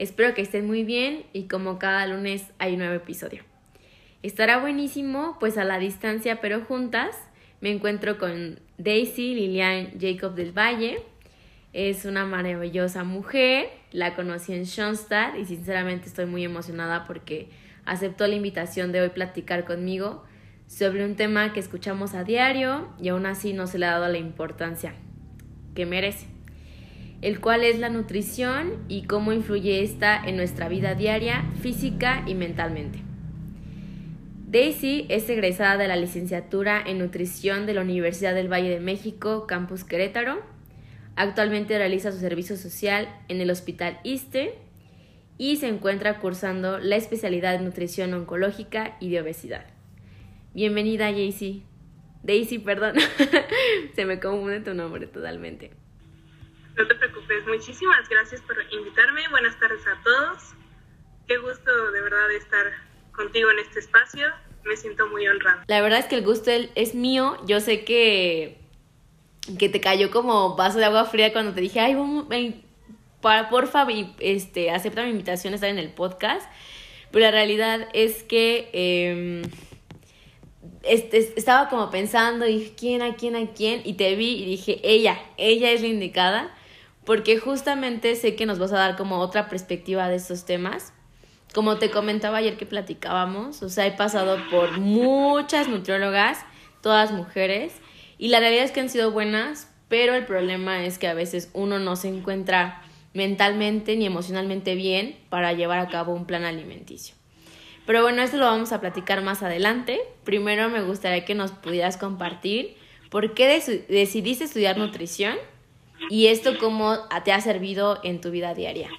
Espero que estén muy bien y como cada lunes hay un nuevo episodio. Estará buenísimo, pues a la distancia pero juntas. Me encuentro con Daisy Lilian Jacob del Valle. Es una maravillosa mujer. La conocí en Schoenstatt y sinceramente estoy muy emocionada porque aceptó la invitación de hoy platicar conmigo sobre un tema que escuchamos a diario y aún así no se le ha dado la importancia que merece el cual es la nutrición y cómo influye esta en nuestra vida diaria, física y mentalmente. Daisy es egresada de la licenciatura en nutrición de la Universidad del Valle de México, Campus Querétaro. Actualmente realiza su servicio social en el Hospital ISTE y se encuentra cursando la especialidad de nutrición oncológica y de obesidad. Bienvenida, Daisy. Daisy, perdón. se me confunde tu nombre totalmente. No te preocupes, muchísimas gracias por invitarme. Buenas tardes a todos. Qué gusto de verdad estar contigo en este espacio. Me siento muy honrada. La verdad es que el gusto es mío. Yo sé que, que te cayó como vaso de agua fría cuando te dije, ay, vamos, para, porfa, este, acepta mi invitación a estar en el podcast. Pero la realidad es que este, estaba como pensando, dije, ¿quién, a quién, a quién? Y te vi y dije, ella, ella es la indicada porque justamente sé que nos vas a dar como otra perspectiva de estos temas. Como te comentaba ayer que platicábamos, o sea, he pasado por muchas nutriólogas, todas mujeres, y la realidad es que han sido buenas, pero el problema es que a veces uno no se encuentra mentalmente ni emocionalmente bien para llevar a cabo un plan alimenticio. Pero bueno, esto lo vamos a platicar más adelante. Primero me gustaría que nos pudieras compartir por qué decidiste estudiar nutrición ¿Y esto cómo te ha servido en tu vida diaria?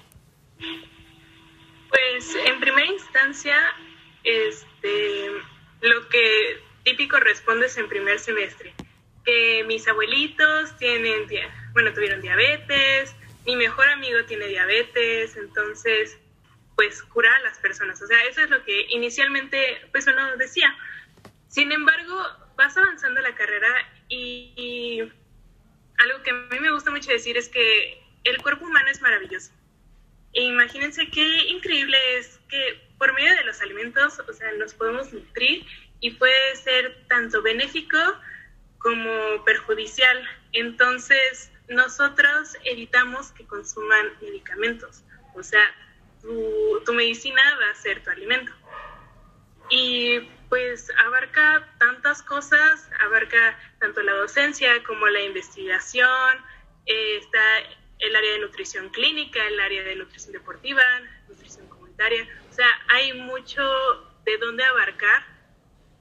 Pues en primera instancia, este, lo que típico respondes en primer semestre, que mis abuelitos tienen, bueno, tuvieron diabetes, mi mejor amigo tiene diabetes, entonces, pues curar a las personas. O sea, eso es lo que inicialmente, pues uno decía. Sin embargo, vas avanzando la carrera y algo que a mí me gusta mucho decir es que el cuerpo humano es maravilloso. E imagínense qué increíble es que por medio de los alimentos, o sea, nos podemos nutrir y puede ser tanto benéfico como perjudicial. Entonces, nosotros evitamos que consuman medicamentos. O sea, tu, tu medicina va a ser tu alimento. Y pues abarca tantas cosas, abarca tanto la docencia como la investigación, eh, está el área de nutrición clínica, el área de nutrición deportiva, nutrición comunitaria, o sea, hay mucho de dónde abarcar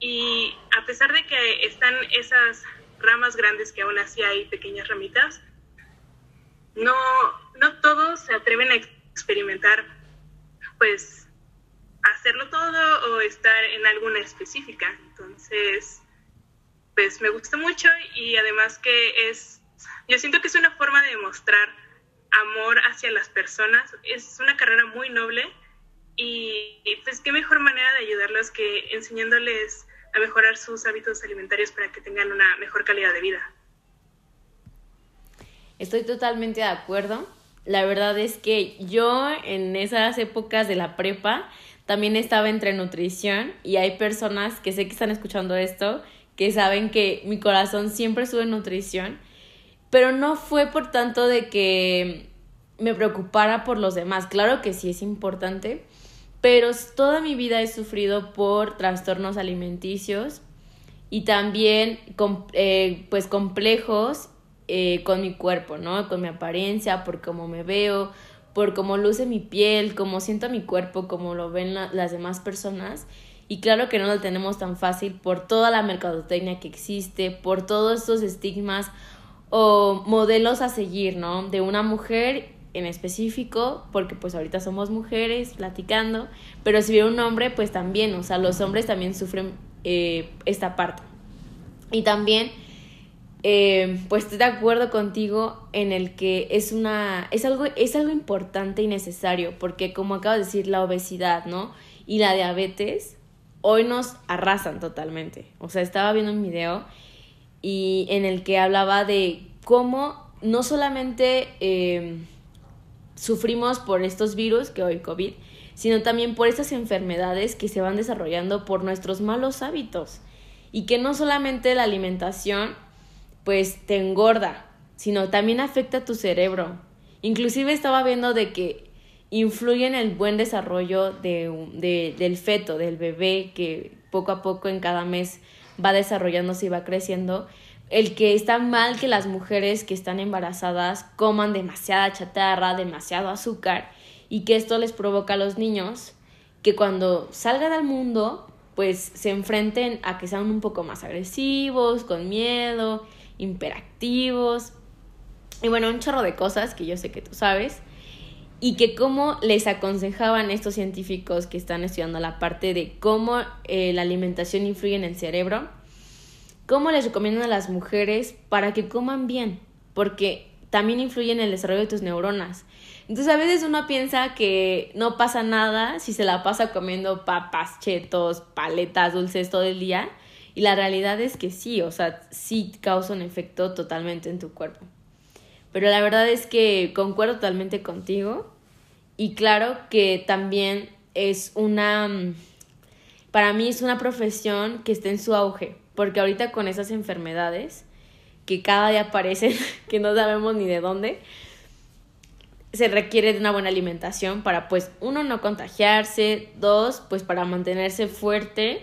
y a pesar de que están esas ramas grandes que aún así hay pequeñas ramitas, no, no todos se atreven a experimentar pues hacerlo todo o estar en alguna específica. Entonces, pues me gusta mucho y además que es, yo siento que es una forma de mostrar amor hacia las personas. Es una carrera muy noble y, pues qué mejor manera de ayudarlos que enseñándoles a mejorar sus hábitos alimentarios para que tengan una mejor calidad de vida. Estoy totalmente de acuerdo. La verdad es que yo en esas épocas de la prepa también estaba entre nutrición y hay personas que sé que están escuchando esto que saben que mi corazón siempre estuvo en nutrición, pero no fue por tanto de que me preocupara por los demás. Claro que sí es importante, pero toda mi vida he sufrido por trastornos alimenticios y también eh, pues complejos eh, con mi cuerpo, ¿no? Con mi apariencia, por cómo me veo, por cómo luce mi piel, cómo siento mi cuerpo, cómo lo ven las demás personas. Y claro que no lo tenemos tan fácil por toda la mercadotecnia que existe, por todos estos estigmas o modelos a seguir, ¿no? De una mujer en específico, porque pues ahorita somos mujeres platicando, pero si viene un hombre, pues también, o sea, los hombres también sufren eh, esta parte. Y también, eh, pues estoy de acuerdo contigo en el que es una, es algo, es algo importante y necesario, porque como acabo de decir, la obesidad, ¿no? Y la diabetes hoy nos arrasan totalmente. O sea, estaba viendo un video y en el que hablaba de cómo no solamente eh, sufrimos por estos virus, que hoy COVID, sino también por estas enfermedades que se van desarrollando por nuestros malos hábitos. Y que no solamente la alimentación, pues te engorda, sino también afecta a tu cerebro. Inclusive estaba viendo de que influye en el buen desarrollo de, del feto, del bebé, que poco a poco en cada mes va desarrollándose y va creciendo. El que está mal que las mujeres que están embarazadas coman demasiada chatarra, demasiado azúcar y que esto les provoca a los niños que cuando salgan al mundo pues se enfrenten a que sean un poco más agresivos, con miedo, imperactivos y bueno, un chorro de cosas que yo sé que tú sabes y que cómo les aconsejaban estos científicos que están estudiando la parte de cómo eh, la alimentación influye en el cerebro, cómo les recomiendan a las mujeres para que coman bien, porque también influye en el desarrollo de tus neuronas. Entonces a veces uno piensa que no pasa nada si se la pasa comiendo papas, chetos, paletas, dulces todo el día. Y la realidad es que sí, o sea, sí causa un efecto totalmente en tu cuerpo. Pero la verdad es que concuerdo totalmente contigo y claro que también es una, mm, para mí es una profesión que está en su auge, porque ahorita con esas enfermedades que cada día aparecen, que no sabemos ni de dónde, se requiere de una buena alimentación para pues uno no contagiarse, dos pues para mantenerse fuerte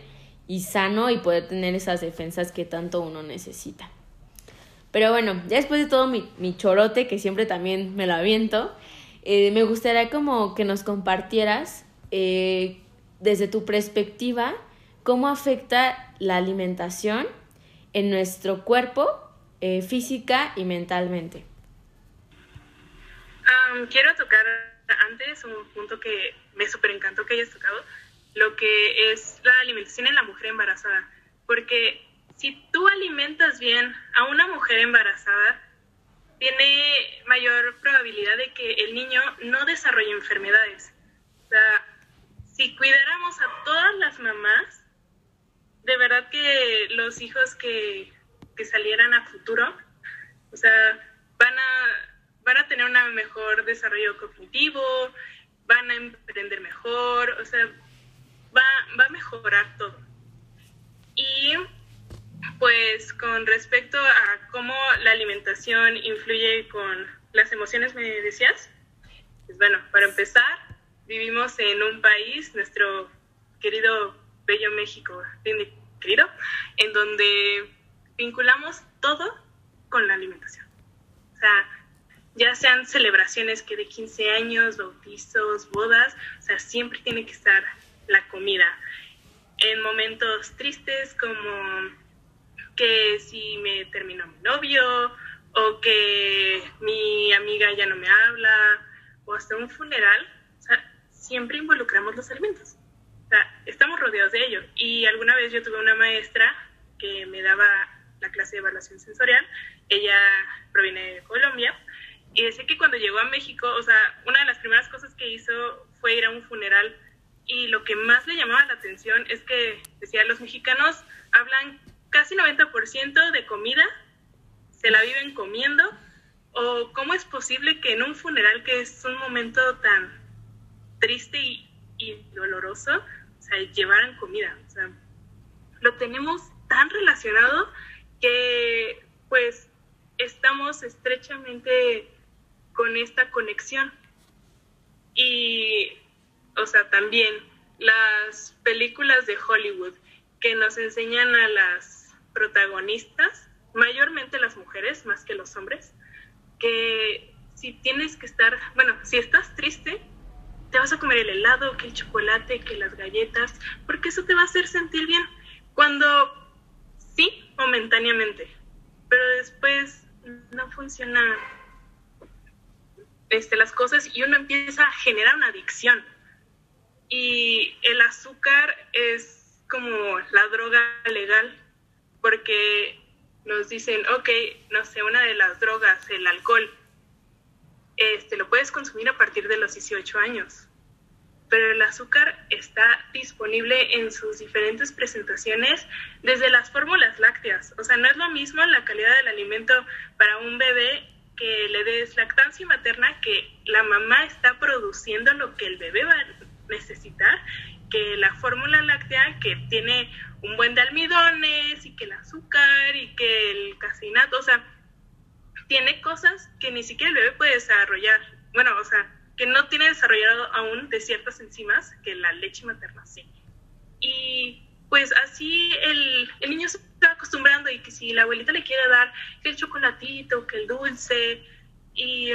y sano y poder tener esas defensas que tanto uno necesita. Pero bueno, ya después de todo mi, mi chorote, que siempre también me lo aviento, eh, me gustaría como que nos compartieras eh, desde tu perspectiva cómo afecta la alimentación en nuestro cuerpo, eh, física y mentalmente. quiero tocar antes un punto que me súper encantó que hayas tocado, lo que es la alimentación en la mujer embarazada, porque si tú alimentas bien a una mujer embarazada, tiene mayor probabilidad de que el niño no desarrolle enfermedades. O sea, si cuidáramos a todas las mamás, de verdad que los hijos que, que salieran a futuro, o sea, van a, van a tener un mejor desarrollo cognitivo, van a emprender mejor, o sea, va, va a mejorar todo. Y pues con respecto a cómo la alimentación influye con las emociones, me decías. Pues bueno, para empezar, vivimos en un país, nuestro querido bello México, querido, en donde vinculamos todo con la alimentación. O sea, ya sean celebraciones que de 15 años, bautizos, bodas, o sea, siempre tiene que estar la comida. En momentos tristes como que si me terminó mi novio o que mi amiga ya no me habla o hasta un funeral, siempre involucramos los alimentos. Estamos rodeados de ello. Y alguna vez yo tuve una maestra que me daba la clase de evaluación sensorial, ella proviene de Colombia, y decía que cuando llegó a México, o sea, una de las primeras cosas que hizo fue ir a un funeral y lo que más le llamaba la atención es que decía, los mexicanos hablan casi 90% de comida se la viven comiendo? ¿O cómo es posible que en un funeral que es un momento tan triste y, doloroso, o llevaran comida? Lo tenemos tan relacionado que pues estamos estrechamente con esta conexión. Y, o sea, también las películas de Hollywood que nos enseñan a las protagonistas, mayormente las mujeres más que los hombres, que si tienes que estar, bueno, si estás triste, te vas a comer el helado, que el chocolate, que las galletas, porque eso te va a hacer sentir bien. Cuando sí, momentáneamente, pero después no funciona este, las cosas y uno empieza a generar una adicción. Y el azúcar es como la droga legal, porque nos dicen, ok, no sé, una de las drogas, el alcohol, este, lo puedes consumir a partir de los 18 años, pero el azúcar está disponible en sus diferentes presentaciones desde las fórmulas lácteas. O sea, no es lo mismo la calidad del alimento para un bebé que le des lactancia materna, que la mamá está produciendo lo que el bebé va necesitar, que la fórmula láctea que tiene un buen de almidones y que el azúcar y que el caseinato, o sea, tiene cosas que ni siquiera el bebé puede desarrollar. Bueno, o sea, que no tiene desarrollado aún de ciertas enzimas que la leche materna sí. Y pues así el, el niño se va acostumbrando y que si la abuelita le quiere dar que el chocolatito, que el dulce, y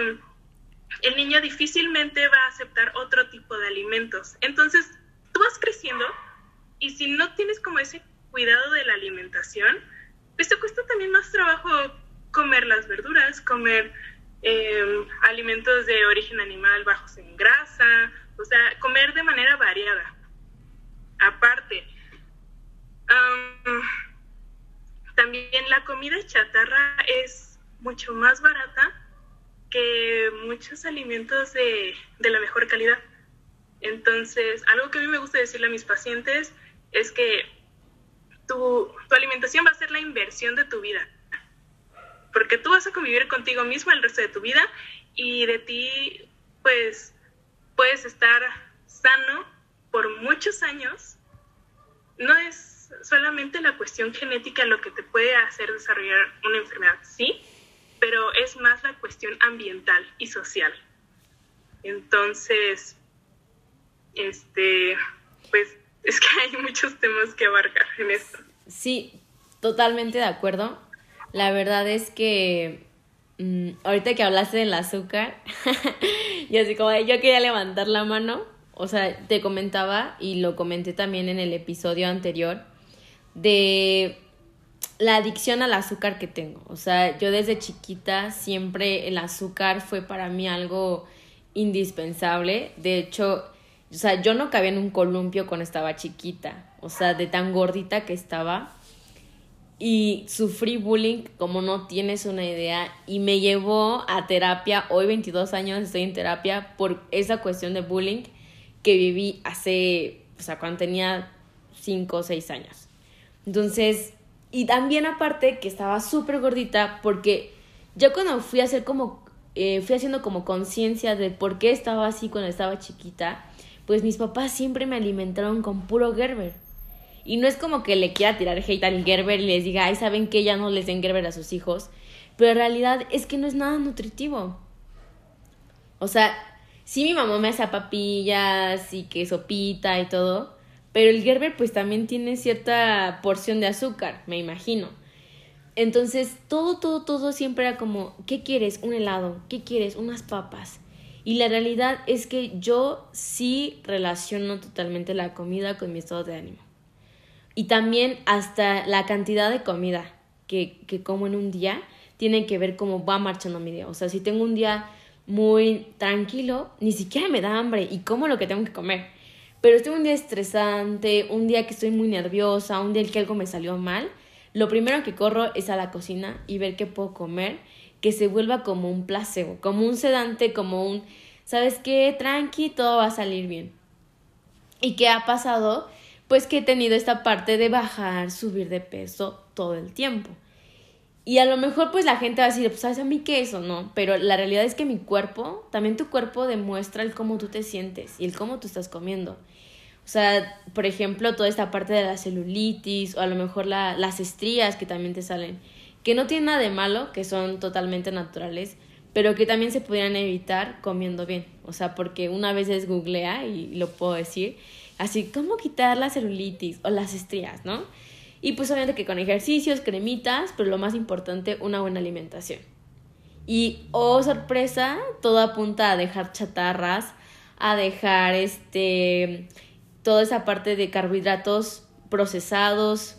el niño difícilmente va a aceptar otro tipo de alimentos. Entonces, tú vas creciendo y si no tienes como ese cuidado de la alimentación, pues te cuesta también más trabajo comer las verduras, comer em, alimentos de origen animal bajos en grasa, o sea, comer de manera variada. Aparte, también la comida chatarra es mucho más barata que muchos alimentos de, de la mejor calidad. Entonces, algo que a mí me gusta decirle a mis pacientes es que tu, tu alimentación va a ser la inversión de tu vida. Porque tú vas a convivir contigo mismo el resto de tu vida y de ti, pues, puedes estar sano por muchos años. No es solamente la cuestión genética lo que te puede hacer desarrollar una enfermedad, sí, pero es más la cuestión ambiental y social. Entonces, este, pues es que hay muchos temas que abarcar en esto. Sí, totalmente de acuerdo. La verdad es que mm, ahorita que hablaste del azúcar, y así como yo quería levantar la mano, o sea, te comentaba y lo comenté también en el episodio anterior de la adicción al azúcar que tengo. O sea, yo desde chiquita siempre el azúcar fue para mí algo indispensable. De hecho, o sea, yo no cabía en un columpio cuando estaba chiquita, o sea, de tan gordita que estaba. Y sufrí bullying como no tienes una idea y me llevó a terapia. Hoy 22 años estoy en terapia por esa cuestión de bullying que viví hace, o sea, cuando tenía 5 o 6 años. Entonces, y también aparte que estaba súper gordita porque ya cuando fui a hacer como, eh, fui haciendo como conciencia de por qué estaba así cuando estaba chiquita, pues mis papás siempre me alimentaron con puro Gerber. Y no es como que le quiera tirar hate al Gerber y les diga, ay, ¿saben que Ya no les den Gerber a sus hijos. Pero en realidad es que no es nada nutritivo. O sea, sí mi mamá me hace papillas y que sopita y todo, pero el Gerber pues también tiene cierta porción de azúcar, me imagino. Entonces, todo, todo, todo siempre era como, ¿qué quieres? Un helado, ¿qué quieres? Unas papas. Y la realidad es que yo sí relaciono totalmente la comida con mi estado de ánimo. Y también hasta la cantidad de comida que, que como en un día tiene que ver cómo va marchando mi día. O sea, si tengo un día muy tranquilo, ni siquiera me da hambre y como lo que tengo que comer. Pero tengo un día estresante, un día que estoy muy nerviosa, un día en que algo me salió mal, lo primero que corro es a la cocina y ver qué puedo comer que se vuelva como un placebo, como un sedante, como un, ¿sabes qué? Tranqui, todo va a salir bien. ¿Y qué ha pasado? Pues que he tenido esta parte de bajar, subir de peso todo el tiempo. Y a lo mejor pues la gente va a decir, pues ¿sabes a mí qué es o no? Pero la realidad es que mi cuerpo, también tu cuerpo demuestra el cómo tú te sientes y el cómo tú estás comiendo. O sea, por ejemplo, toda esta parte de la celulitis o a lo mejor la, las estrías que también te salen que no tienen nada de malo, que son totalmente naturales, pero que también se pudieran evitar comiendo bien. O sea, porque una vez es googlea y lo puedo decir, así, ¿cómo quitar la celulitis o las estrías, no? Y pues obviamente que con ejercicios, cremitas, pero lo más importante, una buena alimentación. Y, oh sorpresa, todo apunta a dejar chatarras, a dejar este, toda esa parte de carbohidratos procesados,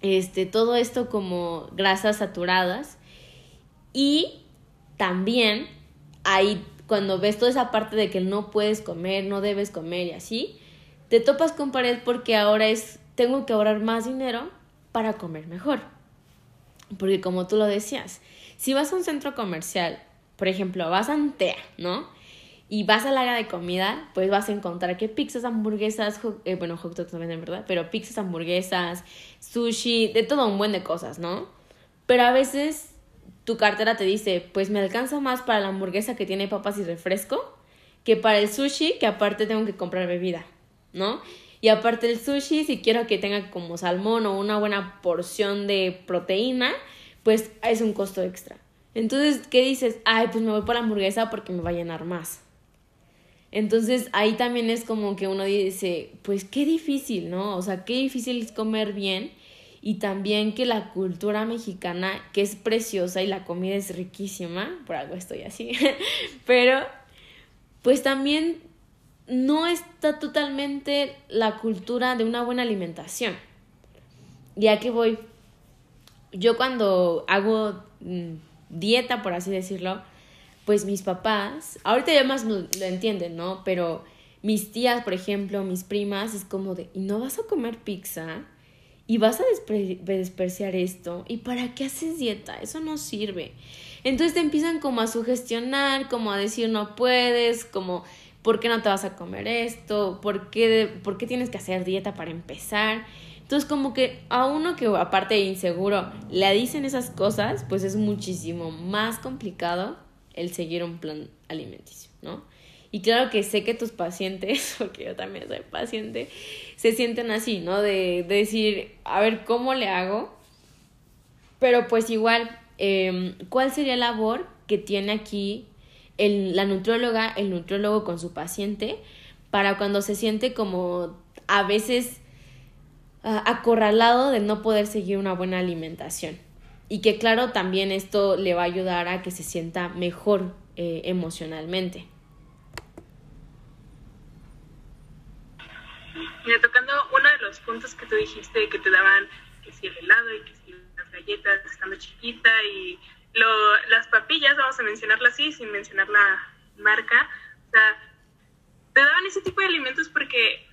este, todo esto como grasas saturadas y también ahí cuando ves toda esa parte de que no puedes comer, no debes comer y así, te topas con pared porque ahora es, tengo que ahorrar más dinero para comer mejor. Porque como tú lo decías, si vas a un centro comercial, por ejemplo, vas a Antea, ¿no? Y vas al área de comida, pues vas a encontrar que pizzas, hamburguesas, eh, bueno, hot dogs también, ¿verdad? Pero pizzas, hamburguesas, sushi, de todo un buen de cosas, ¿no? Pero a veces tu cartera te dice, pues me alcanza más para la hamburguesa que tiene papas y refresco que para el sushi, que aparte tengo que comprar bebida, ¿no? Y aparte el sushi, si quiero que tenga como salmón o una buena porción de proteína, pues es un costo extra. Entonces, ¿qué dices? Ay, pues me voy por la hamburguesa porque me va a llenar más. Entonces, ahí también es como que uno dice, pues qué difícil, ¿no? O sea, qué difícil es comer bien y también que la cultura mexicana, que es preciosa y la comida es riquísima, por algo estoy así, pero pues también no está totalmente la cultura de una buena alimentación. Y aquí voy. Yo cuando hago mm, dieta, por así decirlo, pues mis papás, ahorita ya más lo, entienden, ¿no? Pero mis tías, por ejemplo, mis primas, es como de, ¿y no vas a comer pizza? y vas a despreciar esto. ¿Y para qué haces dieta? Eso no sirve. Entonces te empiezan como a sugestionar, como a decir no puedes, como ¿por qué no te vas a comer esto? ¿Por qué, ¿por qué tienes que hacer dieta para empezar? Entonces como que a uno que aparte de inseguro le dicen esas cosas, pues es muchísimo más complicado el seguir un plan alimenticio, ¿no? Y claro que sé que tus pacientes, porque yo también soy paciente, se sienten así, ¿no? De, decir, a ver, ¿cómo le hago? Pero pues igual, em, ¿cuál sería la labor que tiene aquí el, la nutrióloga, el nutriólogo con su paciente, para cuando se siente como a veces acorralado de no poder seguir una buena alimentación? Y que claro, también esto le va a ayudar a que se sienta mejor eh, emocionalmente. Mira, tocando uno de los puntos que tú dijiste que te daban, que si el helado y que si las galletas estando chiquita y lo, las papillas, vamos a mencionarlo así, sin mencionar la marca, o sea, te daban ese tipo de alimentos porque,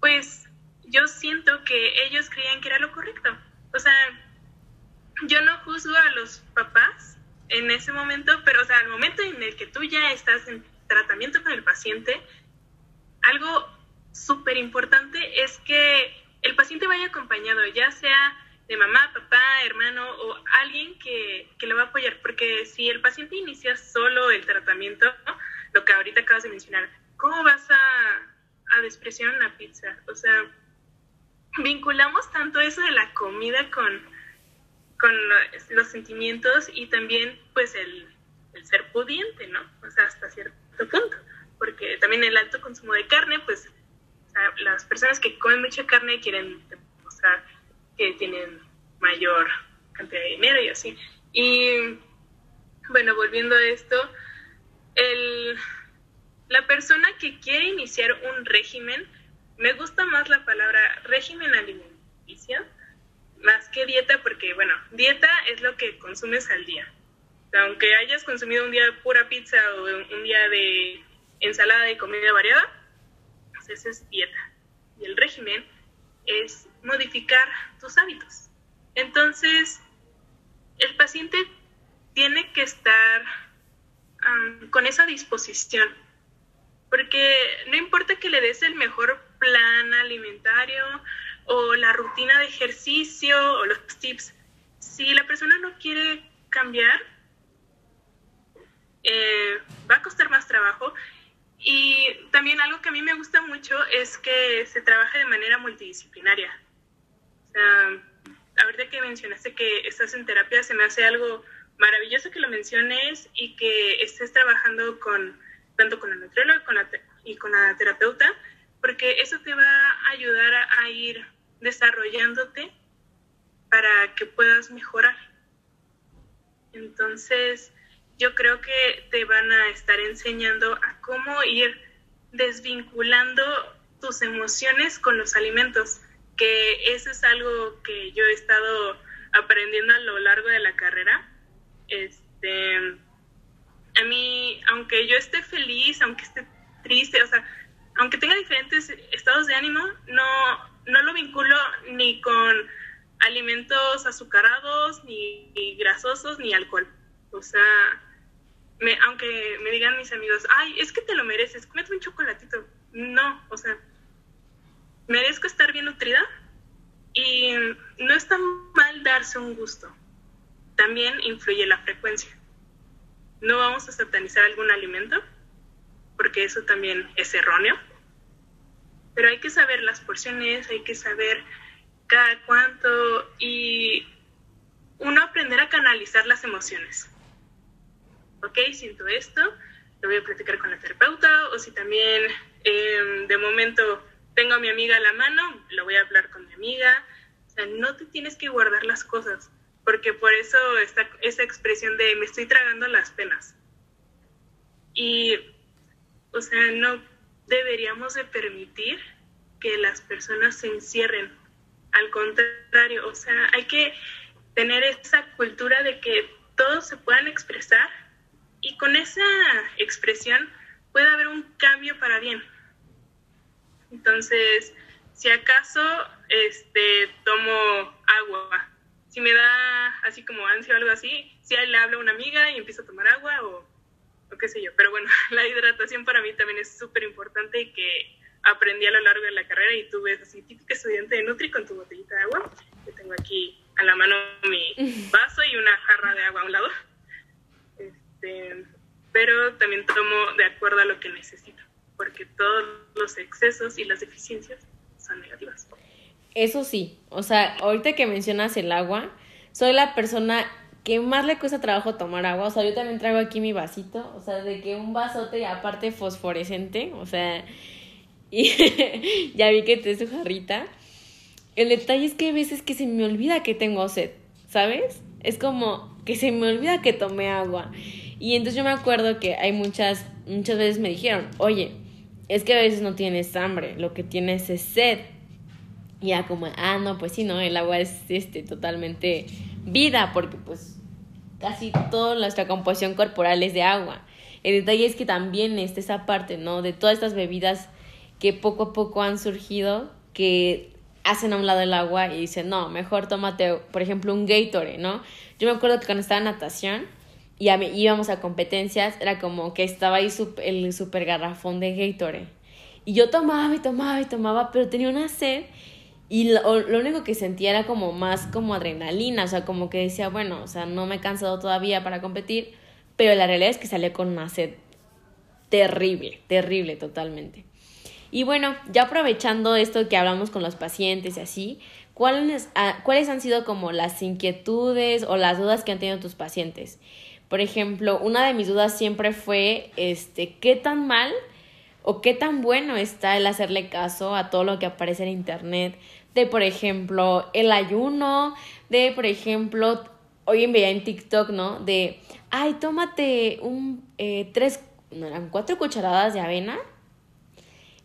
pues, yo siento que ellos creían que era lo correcto. O sea, yo no juzgo a los papás en ese momento, pero, o sea, al momento en el que tú ya estás en tratamiento con el paciente, algo súper importante es que el paciente vaya acompañado, ya sea de mamá, papá, hermano o alguien que, que lo va a apoyar, porque si el paciente inicia solo el tratamiento, lo que ahorita acabas de mencionar, ¿cómo vas a, a despreciar una pizza? O sea, vinculamos tanto eso de la comida con, con los sentimientos y también pues el, el ser pudiente, ¿no? O sea, hasta cierto punto, porque también el alto consumo de carne pues las personas que comen mucha carne quieren demostrar que tienen mayor cantidad de dinero y así. Y bueno, volviendo a esto, el, la persona que quiere iniciar un régimen, me gusta más la palabra régimen alimenticio, más que dieta, porque bueno, dieta es lo que consumes al día. aunque hayas consumido un día de pura pizza o un día de ensalada y comida variada, esa es dieta. Y el régimen es modificar tus hábitos. Entonces, el paciente tiene que estar con esa disposición, porque no importa que le des el mejor plan alimentario o la rutina de ejercicio o los tips, si la persona no quiere cambiar, eh, va a costar más trabajo y también algo que a mí me gusta mucho es que se trabaje de manera multidisciplinaria. O sea, ahorita que mencionaste que estás en terapia, se me hace algo maravilloso que lo menciones y que estés trabajando con tanto con el nutriólogo y con la terapeuta, porque eso te va a ayudar a, a ir desarrollándote para que puedas mejorar. Entonces, yo creo que te van a estar enseñando a cómo ir desvinculando tus emociones con los alimentos, que eso es algo que yo he estado aprendiendo a lo largo de la carrera. Este, a mí, aunque yo esté feliz, aunque esté triste, o sea, aunque tenga diferentes estados de ánimo, no, no lo vinculo ni con alimentos azucarados, ni, grasosos, ni alcohol. O sea, me, aunque me digan mis amigos, ay, es que te lo mereces, cómete un chocolatito. No, o sea, merezco estar bien nutrida y no está mal darse un gusto. También influye la frecuencia. No vamos a satanizar algún alimento, porque eso también es erróneo. Pero hay que saber las porciones, hay que saber cada cuánto y uno aprender a canalizar las emociones. Ok, siento esto, lo voy a platicar con la terapeuta o si también em, de momento tengo a mi amiga a la mano, lo voy a hablar con mi amiga. O sea, no te tienes que guardar las cosas, porque por eso está esa expresión de me estoy tragando las penas. Y, o sea, no deberíamos de permitir que las personas se encierren. Al contrario, o sea, hay que tener esa cultura de que todos se puedan expresar y con esa expresión puede haber un cambio para bien. Entonces, si acaso este, tomo agua, si me da así como ansia o algo así, si le hablo a una amiga y empiezo a tomar agua o, o qué sé yo. Pero bueno, la hidratación para mí también es súper importante y que aprendí a lo largo de la carrera y tú ves así, típica estudiante de Nutri con tu botellita de agua. Yo tengo aquí a la mano mi vaso y una jarra de agua a un lado. Este, pero también tomo de acuerdo a lo que necesito porque todos los excesos y las deficiencias son negativas. Eso sí, o sea, ahorita que mencionas el agua, soy la persona que más le cuesta trabajo tomar agua, o sea, yo también traigo aquí mi vasito, o sea, de que un vasote aparte fosforescente, o sea, y ya vi que te es su jarrita. El detalle es que hay veces que se me olvida que tengo sed, ¿sabes? Es como que se me olvida que tomé agua. Y entonces yo me acuerdo que hay muchas, muchas veces me dijeron, oye, es que a veces no tienes hambre, lo que tienes es sed. Y ya como, ah, no, pues sí, no, el agua es este, totalmente vida, porque pues casi toda nuestra composición corporal es de agua. El detalle es que también está esa parte, ¿no? De todas estas bebidas que poco a poco han surgido, que hacen a un lado el agua y dicen, no, mejor tómate, por ejemplo, un Gatorade, ¿no? Yo me acuerdo que cuando estaba en natación, y íbamos a competencias, era como que estaba ahí el super garrafón de Gatorade. Y yo tomaba y tomaba y tomaba, pero tenía una sed y lo, lo, único que sentía era como más como adrenalina, o sea, como que decía, bueno, o sea, no me he cansado todavía para competir, pero la realidad es que salía con una sed terrible, terrible totalmente. Y bueno, ya aprovechando esto que hablamos con los pacientes y así, ¿cuáles, ah, ¿cuáles han sido como las inquietudes o las dudas que han tenido tus pacientes? Por ejemplo, una de mis dudas siempre fue, este, ¿qué tan mal o qué tan bueno está el hacerle caso a todo lo que aparece en internet? De, por ejemplo, el ayuno, de, por ejemplo, hoy en veía en TikTok, ¿no? De, ay, tómate un, eh, tres, no eran cuatro cucharadas de avena,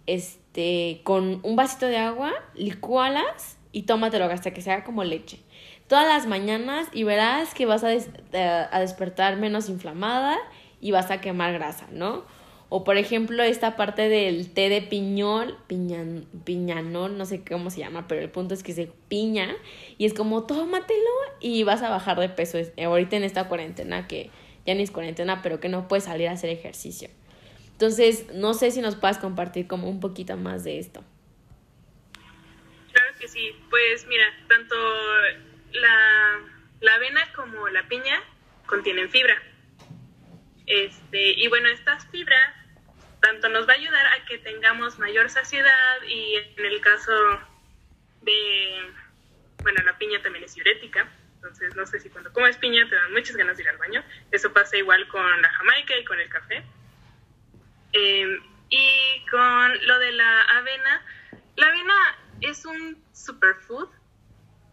este, con un vasito de agua, licualas y tómatelo hasta que sea como leche todas las mañanas y verás que vas a, a despertar menos inflamada y vas a quemar grasa, ¿no? O por ejemplo, esta parte del té de piñol, piñan, piñanol, no sé cómo se llama, pero el punto es que se piña y es como tómatelo y vas a bajar de peso. Ahorita en esta cuarentena, que ya ni es cuarentena, pero que no puedes salir a hacer ejercicio. Entonces, no sé si nos puedas compartir como un poquito más de esto. Claro que sí, pues mira, tanto la, la avena como la piña contienen fibra. Este, y bueno, estas fibras tanto nos va a ayudar a que tengamos mayor saciedad y en el caso de, bueno, la piña también es diurética, entonces no sé si cuando comes piña te dan muchas ganas de ir al baño. Eso pasa igual con la jamaica y con el café. Em, y con lo de la avena, la avena es un superfood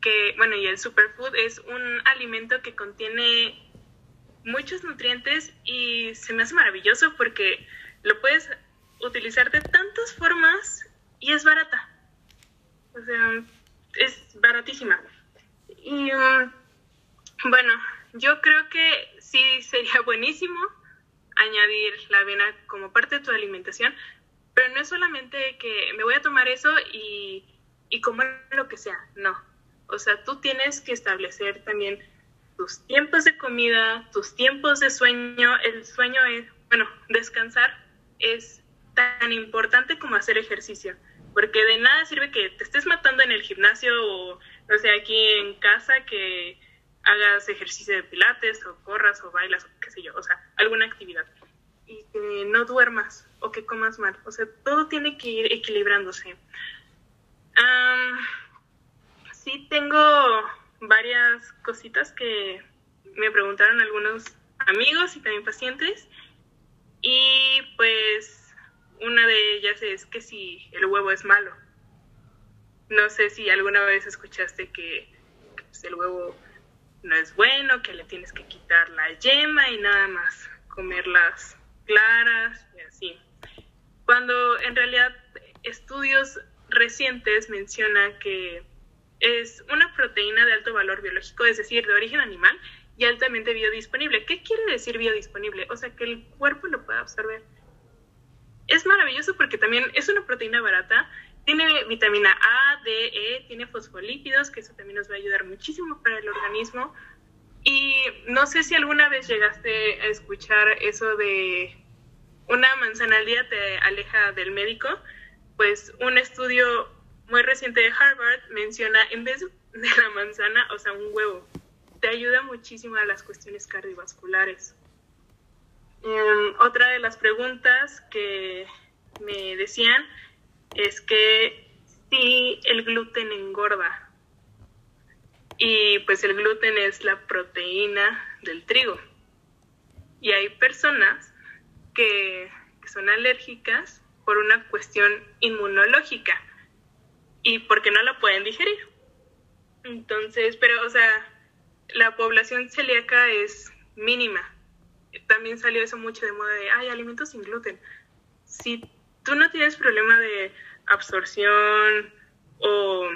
que, bueno, y el superfood es un alimento que contiene muchos nutrientes y se me hace maravilloso porque lo puedes utilizar de tantas formas y es barata. O sea, es baratísima. Y um, bueno, yo creo que sí sería buenísimo añadir la avena como parte de tu alimentación, pero no es solamente que me voy a tomar eso y, y comer lo que sea, no. O sea, tú tienes que establecer también tus tiempos de comida, tus tiempos de sueño. El sueño es, bueno, descansar es tan importante como hacer ejercicio, porque de nada sirve que te estés matando en el gimnasio o, no sé, aquí en casa que hagas ejercicio de pilates o corras o bailas o qué sé yo, o sea, alguna actividad y que no duermas o que comas mal. O sea, todo tiene que ir equilibrándose. sí tengo varias cositas que me preguntaron algunos amigos y también pacientes. Y pues una de ellas es que si el huevo es malo. No sé si alguna vez escuchaste que, pues, el huevo no es bueno, que le tienes que quitar la yema y nada más comer las claras y así. Cuando en realidad estudios recientes mencionan que es una proteína de alto valor biológico, es decir, de origen animal y altamente biodisponible. ¿Qué quiere decir biodisponible? O sea, que el cuerpo lo pueda absorber. Es maravilloso porque también es una proteína barata, tiene vitamina A, D, E, tiene fosfolípidos, que eso también nos va a ayudar muchísimo para el organismo. Y no sé si alguna vez llegaste a escuchar eso de una manzana al día te aleja del médico. Pues un estudio muy reciente de Harvard menciona en vez de la manzana, o sea, un huevo. Te ayuda muchísimo a las cuestiones cardiovasculares. Em, otra de las preguntas que me decían es que si el gluten engorda. Y pues el gluten es la proteína del trigo. Y hay personas que, que son alérgicas por una cuestión inmunológica y porque no la pueden digerir. Entonces, pero, o sea, la población celíaca es mínima. También salió eso mucho de moda de, ay, alimentos sin gluten. Si tú no tienes problema de absorción o,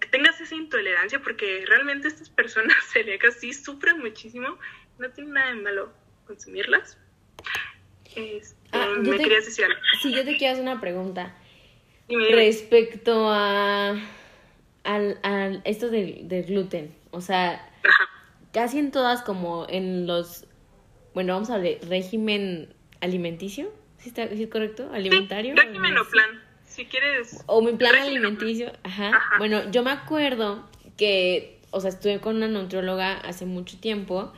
que tengas esa intolerancia, porque realmente estas personas celíacas sí sufren muchísimo, no tiene nada de malo consumirlas. Este, ah, me querías decir algo. Sí, yo te quiero hacer una pregunta. Respecto a, al, esto del, gluten, o sea, casi en todas como en los, bueno, vamos a ver, régimen alimenticio, ¿sí, está, es correcto? ¿Alimentario? régimen o, plan, si quieres. O mi plan alimenticio, Ajá. Bueno, yo me acuerdo que, o sea, estuve con una nutrióloga hace mucho tiempo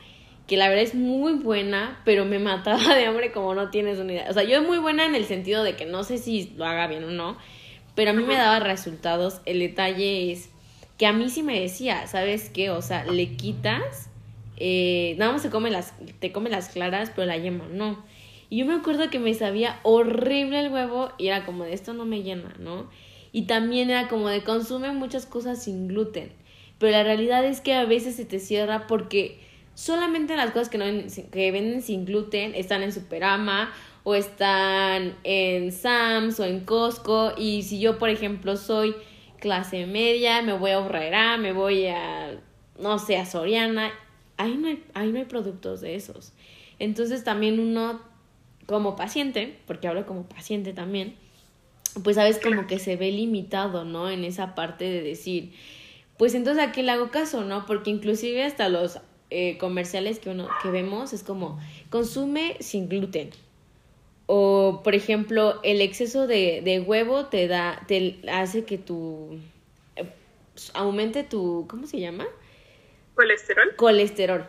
que la verdad es muy buena, pero me mataba de hambre como no tienes una idea. O sea, yo es muy buena en el sentido de que no sé si lo haga bien o no, pero a mí me daba resultados. El detalle es que a mí sí me decía, ¿sabes qué? O sea, le quitas, eh, nada más se come las, te come las claras, pero la yema no. Y yo me acuerdo que me sabía horrible el huevo y era como de esto no me llena, ¿no? Y también era como de consume muchas cosas sin gluten. Pero la realidad es que a veces se te cierra porque solamente las cosas que, no, que venden sin gluten están en Superama o están en Sams o en Costco y si yo por ejemplo soy clase media, me voy a Horrera, me voy a no sé, a Soriana, ahí no hay, ahí no hay productos de esos. Entonces también uno como paciente, porque hablo como paciente también, pues sabes como que se ve limitado, ¿no? En esa parte de decir, pues entonces a qué le hago caso, ¿no? Porque inclusive hasta los eh, comerciales que uno que vemos es como consume sin gluten o, por ejemplo, el exceso de, de huevo te da, te hace que tu, eh, aumente tu, ¿cómo se llama? Colesterol. Colesterol.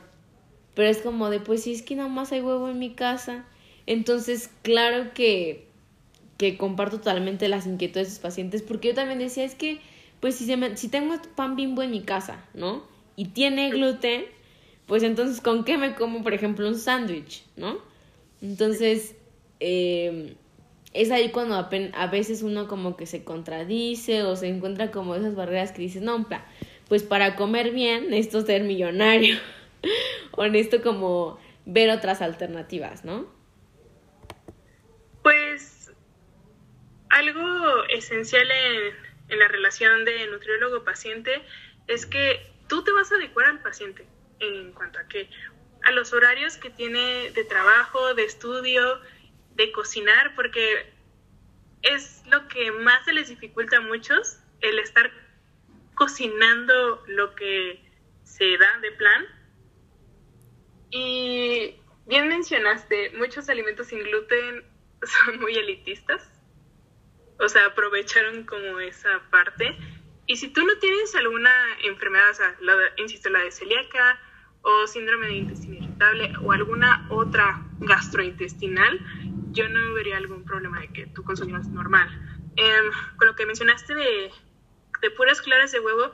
Pero es como de, pues si es que nada más hay huevo en mi casa. Entonces, claro que, que comparto totalmente las inquietudes de sus pacientes, porque yo también decía, es que, pues si, se me, si tengo pan bimbo en mi casa, ¿no? Y tiene gluten, pues entonces, ¿con qué me como, por ejemplo, un sándwich, ¿no? Entonces, eh, es ahí cuando a veces uno como que se contradice o se encuentra como esas barreras que dices, no, pues para comer bien necesito ser millonario o necesito como ver otras alternativas, ¿no? Pues algo esencial en, en la relación de nutriólogo-paciente es que tú te vas a adecuar al paciente en cuanto a que a los horarios que tiene de trabajo, de estudio, de cocinar, porque es lo que más se les dificulta a muchos, el estar cocinando lo que se da de plan. Y bien mencionaste, muchos alimentos sin gluten son muy elitistas. O sea, aprovecharon como esa parte. Y si tú no tienes alguna enfermedad, o sea, insisto, la de celíaca o síndrome de intestino irritable o alguna otra gastrointestinal, yo no vería algún problema de que tú consumieras normal. Em, con lo que mencionaste de, de puras claras de huevo,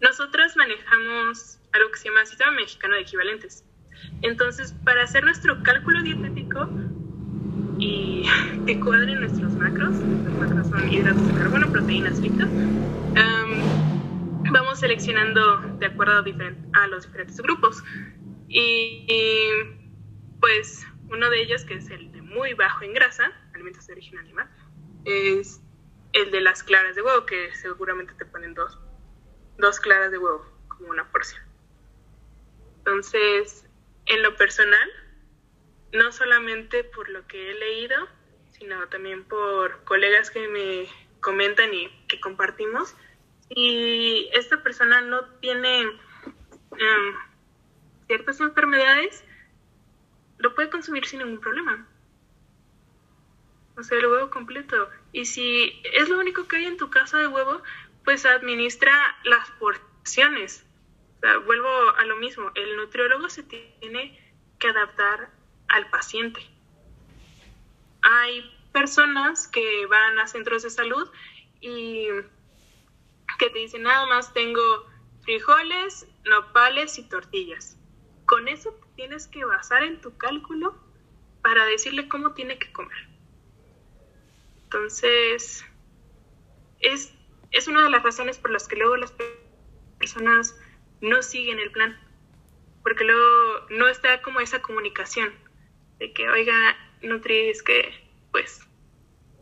nosotras manejamos algo que se llama Sistema Mexicano de Equivalentes. Entonces, para hacer nuestro cálculo dietético y que cuadren nuestros macros, los macros son hidratos de carbono, proteínas, lípidos, vamos seleccionando de acuerdo a, los diferentes grupos. Y, pues uno de ellos, que es el muy bajo en grasa, alimentos de origen animal, es el de las claras de huevo, que seguramente te ponen dos, dos claras de huevo como una porción. Entonces, en lo personal, no solamente por lo que he leído, sino también por colegas que me comentan y que compartimos, y esta persona no tiene em, ciertas enfermedades, lo puede consumir sin ningún problema. O sea, el huevo completo. Y si es lo único que hay en tu casa de huevo, pues administra las porciones. O sea, vuelvo a lo mismo. El nutriólogo se tiene que adaptar al paciente. Hay personas que van a centros de salud y que te dicen nada más tengo frijoles, nopales y tortillas. Con eso tienes que basar en tu cálculo para decirle cómo tiene que comer. Entonces, es, es una de las razones por las que luego las personas no siguen el plan, porque luego no está como esa comunicación de que, oiga, Nutri, es que, pues,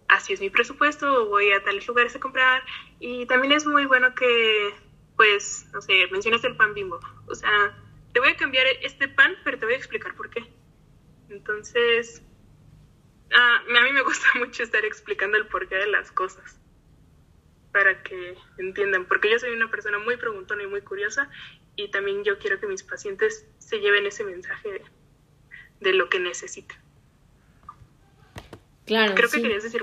así es mi presupuesto, voy a tales lugares a comprar. Y también es muy bueno que, pues, no sé, mencionas el pan bimbo. O sea, te voy a cambiar este pan, pero te voy a explicar por qué. Entonces, a mí me gusta mucho estar explicando el porqué de las cosas para que entiendan, porque yo soy una persona muy preguntona y muy curiosa y también yo quiero que mis pacientes se lleven ese mensaje de, de lo que necesitan. Claro. Creo que querías decir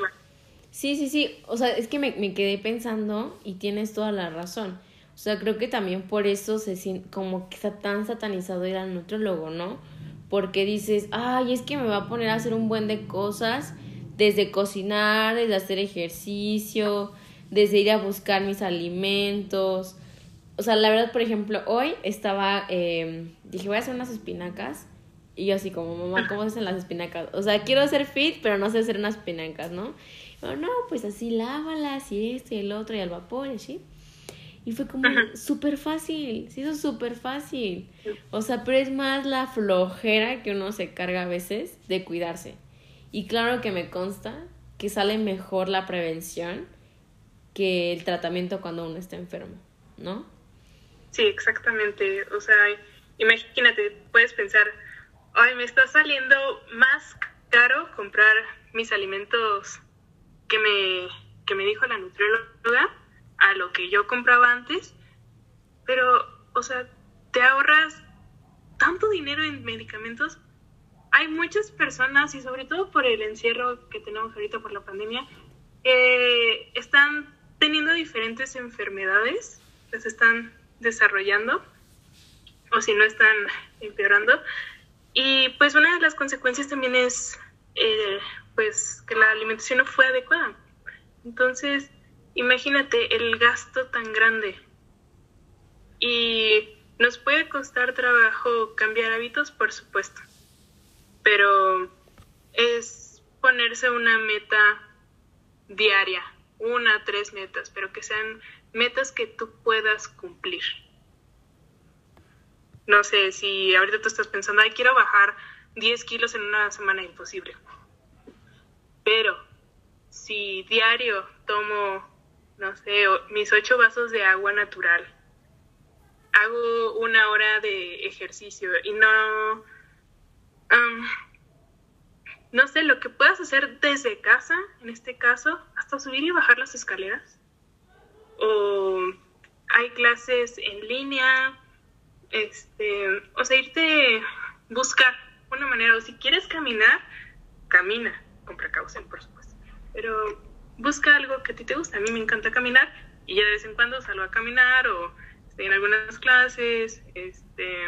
Sí, sí, sí. O sea, es que me, me, quedé pensando y tienes toda la razón. O sea, creo que también por eso se siente como que está tan satanizado ir al nutrólogo, ¿no? Porque dices, ay, es que me va a poner a hacer un buen de cosas, desde cocinar, desde hacer ejercicio, desde ir a buscar mis alimentos. O sea, la verdad, por ejemplo, hoy estaba, eh, dije, voy a hacer unas espinacas y yo así como, mamá, ¿cómo hacen las espinacas? O sea, quiero hacer fit, pero no sé hacer unas espinacas, ¿no? Pero no, pues así lávalas y esto y el otro y al vapor y así. Y fue como súper fácil, eso es súper fácil. O sea, pero es más la flojera que uno se carga a veces de cuidarse. Y claro que me consta que sale mejor la prevención que el tratamiento cuando uno está enfermo, ¿no? Sí, exactamente. O sea, imagínate, puedes pensar, ay, me está saliendo más caro comprar mis alimentos que me, que me dijo la nutrióloga a lo que yo compraba antes, pero, o sea, te ahorras tanto dinero en medicamentos. Hay muchas personas, y sobre todo por el encierro que tenemos ahorita por la pandemia, que están teniendo diferentes enfermedades, las están desarrollando, o si no están empeorando, y pues una de las consecuencias también es eh, pues que la alimentación no fue adecuada. Entonces, imagínate el gasto tan grande. Y nos puede costar trabajo cambiar hábitos, por supuesto. Pero es ponerse una meta diaria, una, tres metas, pero que sean metas que tú puedas cumplir no sé, si ahorita tú estás pensando, ay, quiero bajar 10 kilos en una semana, imposible. Pero si diario tomo, no sé, mis ocho vasos de agua natural, hago una hora de ejercicio y no, no sé, lo que puedas hacer desde casa, en este caso, hasta subir y bajar las escaleras. O hay clases en línea, este, o sea, irte buscar una manera, o si quieres caminar, camina, con precaución, por supuesto. Pero busca algo que a ti te gusta. A mí me encanta caminar y ya de vez en cuando salgo a caminar o estoy en algunas clases, este,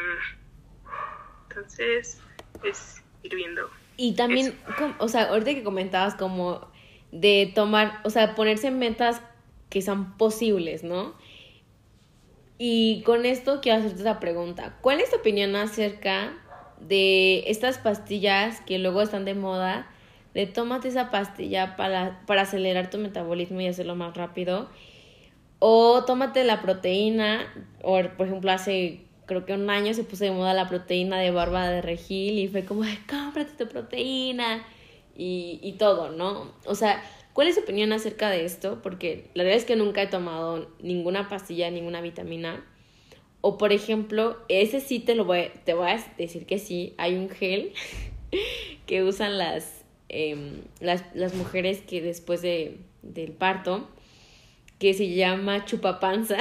entonces es ir viendo y también, o sea, ahorita que comentabas como de tomar, o sea, ponerse metas que son posibles, ¿no? Y con esto quiero hacerte esta pregunta. ¿Cuál es tu opinión acerca de estas pastillas que luego están de moda? De tómate esa pastilla para, para acelerar tu metabolismo y hacerlo más rápido. O tómate la proteína, o por ejemplo hace creo que un año se puso de moda la proteína de barba de regil y fue como, cómprate tu proteína y, y todo, ¿no? O sea, ¿cuál es tu opinión acerca de esto? Porque la verdad es que nunca he tomado ninguna pastilla, ninguna vitamina. O por ejemplo, ese sí te lo voy, te voy a decir que sí, hay un gel que usan las, em, las, las mujeres que después de, del parto que se llama chupapanza.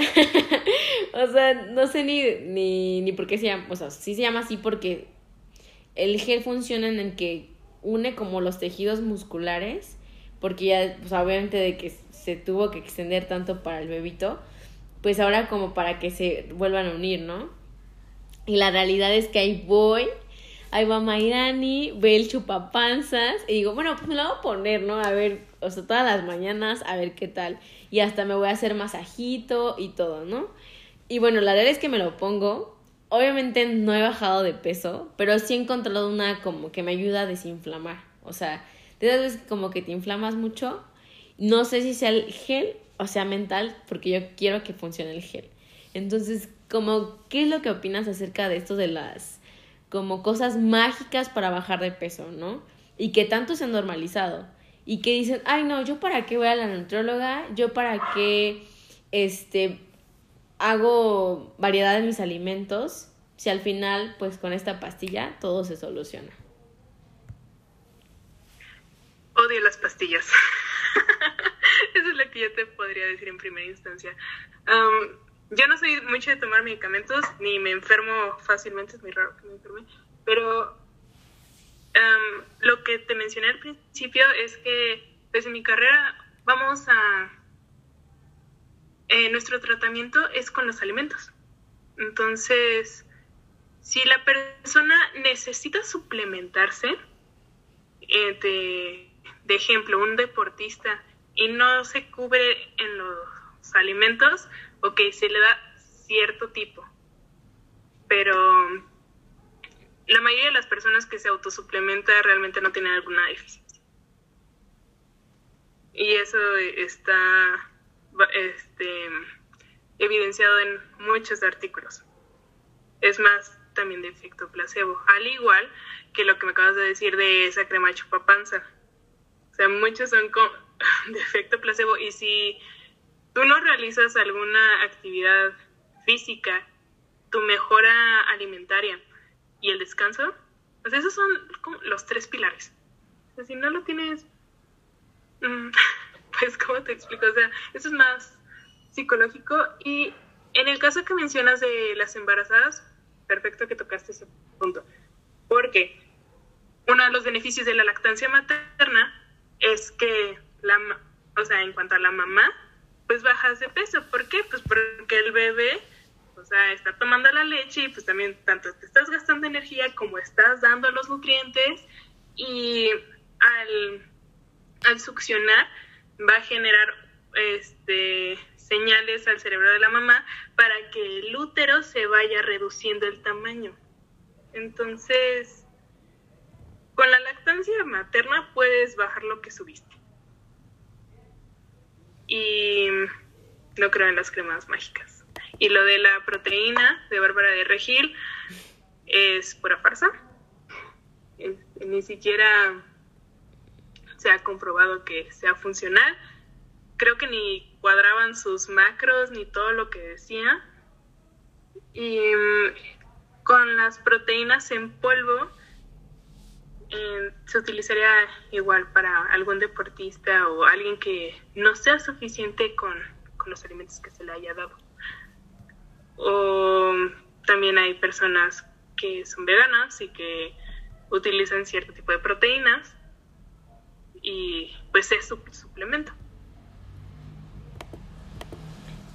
o sea, no sé ni, ni, ni por qué se llama, o sea, sí se llama así porque el gel funciona en el que une como los tejidos musculares, porque ya, pues obviamente de que se tuvo que extender tanto para el bebito, pues ahora como para que se vuelvan a unir, ¿no? Y la realidad es que ahí voy, ahí va Mayrani, ve el chupapanzas, y digo, bueno, pues me lo voy a poner, ¿no? A ver, o sea, todas las mañanas, a ver qué tal y hasta me voy a hacer masajito y todo, ¿no? Y bueno, la verdad es que me lo pongo. Obviamente no he bajado de peso, pero sí he encontrado una como que me ayuda a desinflamar. O sea, de esas veces como que te inflamas mucho. No sé si sea el gel o sea mental, porque yo quiero que funcione el gel. Entonces, como, ¿qué es lo que opinas acerca de esto de las como cosas mágicas para bajar de peso, ¿no? Y que tanto se han normalizado y que dicen, ay no, yo para qué voy a la nutróloga, yo para qué este hago variedad de mis alimentos, si al final pues con esta pastilla todo se soluciona. Odio las pastillas. Eso es lo que yo te podría decir en primera instancia. Yo no soy mucho de tomar medicamentos, ni me enfermo fácilmente, es muy raro que me enferme, pero lo que te mencioné al principio es que pues en mi carrera vamos a... Eh, nuestro tratamiento es con los alimentos. Entonces, si la persona necesita suplementarse, eh, de, ejemplo, un deportista, y no se cubre en los alimentos, ok, se le da cierto tipo. Pero la mayoría de las personas que se autosuplementa realmente no tienen alguna deficiencia. Y eso está este, evidenciado en muchos artículos. Es más, también de efecto placebo. Al igual que lo que me acabas de decir de esa crema chupapanza. O sea, muchos son con, de efecto placebo. Y si tú no realizas alguna actividad física, tu mejora alimentaria y el descanso, pues esos son como los tres pilares. Si no lo tienes, mm, pues, ¿cómo te explico? O sea, eso es más psicológico. Y en el caso que mencionas de las embarazadas, perfecto que tocaste ese punto. Porque uno de los beneficios de la lactancia materna es que, la, o sea, en cuanto a la mamá, pues bajas de peso. ¿Por qué? Pues porque el bebé o sea, está tomando la leche y pues también tanto te estás gastando energía como estás dando los nutrientes y al, al succionar va a generar este, señales al cerebro de la mamá para que el útero se vaya reduciendo el tamaño. Entonces, con la lactancia materna puedes bajar lo que subiste. Y no creo en las cremas mágicas. Y lo de la proteína de Bárbara de Regil es pura farsa. ni siquiera se ha comprobado que sea funcional. Creo que ni cuadraban sus macros ni todo lo que decía. Y mm, con las proteínas en polvo, se utilizaría igual para algún deportista o alguien que no sea suficiente con, con los alimentos que se le haya dado. O también hay personas que son veganas y que utilizan cierto tipo de proteínas y pues es su suplemento.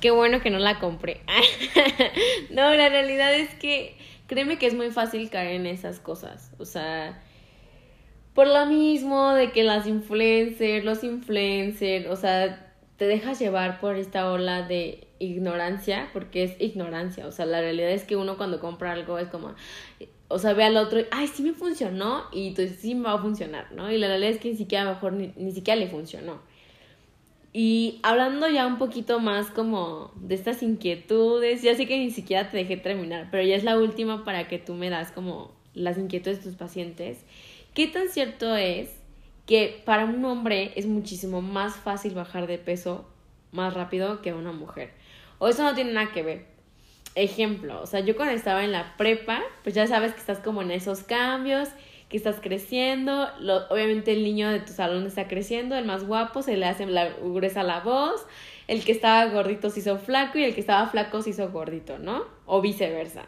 Qué bueno que no la compré. no, la realidad es que créeme que es muy fácil caer en esas cosas. O sea, por lo mismo de que las influencers, los influencers, o sea, te dejas llevar por esta ola de ignorancia, porque es ignorancia. O sea, la realidad es que uno cuando compra algo es como, o sea, ve al otro, ay, sí me funcionó, y entonces sí me va a funcionar, ¿no? Y la realidad es que ni siquiera mejor ni, ni siquiera le funcionó. Y hablando ya un poquito más como de estas inquietudes, ya sé que ni siquiera te dejé terminar, pero ya es la última para que tú me das como las inquietudes de tus pacientes. ¿Qué tan cierto es que para un hombre es muchísimo más fácil bajar de peso más rápido que una mujer? O eso no tiene nada que ver. Ejemplo, o sea, yo cuando estaba en la prepa, pues ya sabes que estás como en esos cambios que estás creciendo, obviamente el niño de tu salón está creciendo, el más guapo se le hace la, gruesa la voz, el que estaba gordito se hizo flaco y el que estaba flaco se hizo gordito, ¿no? O viceversa.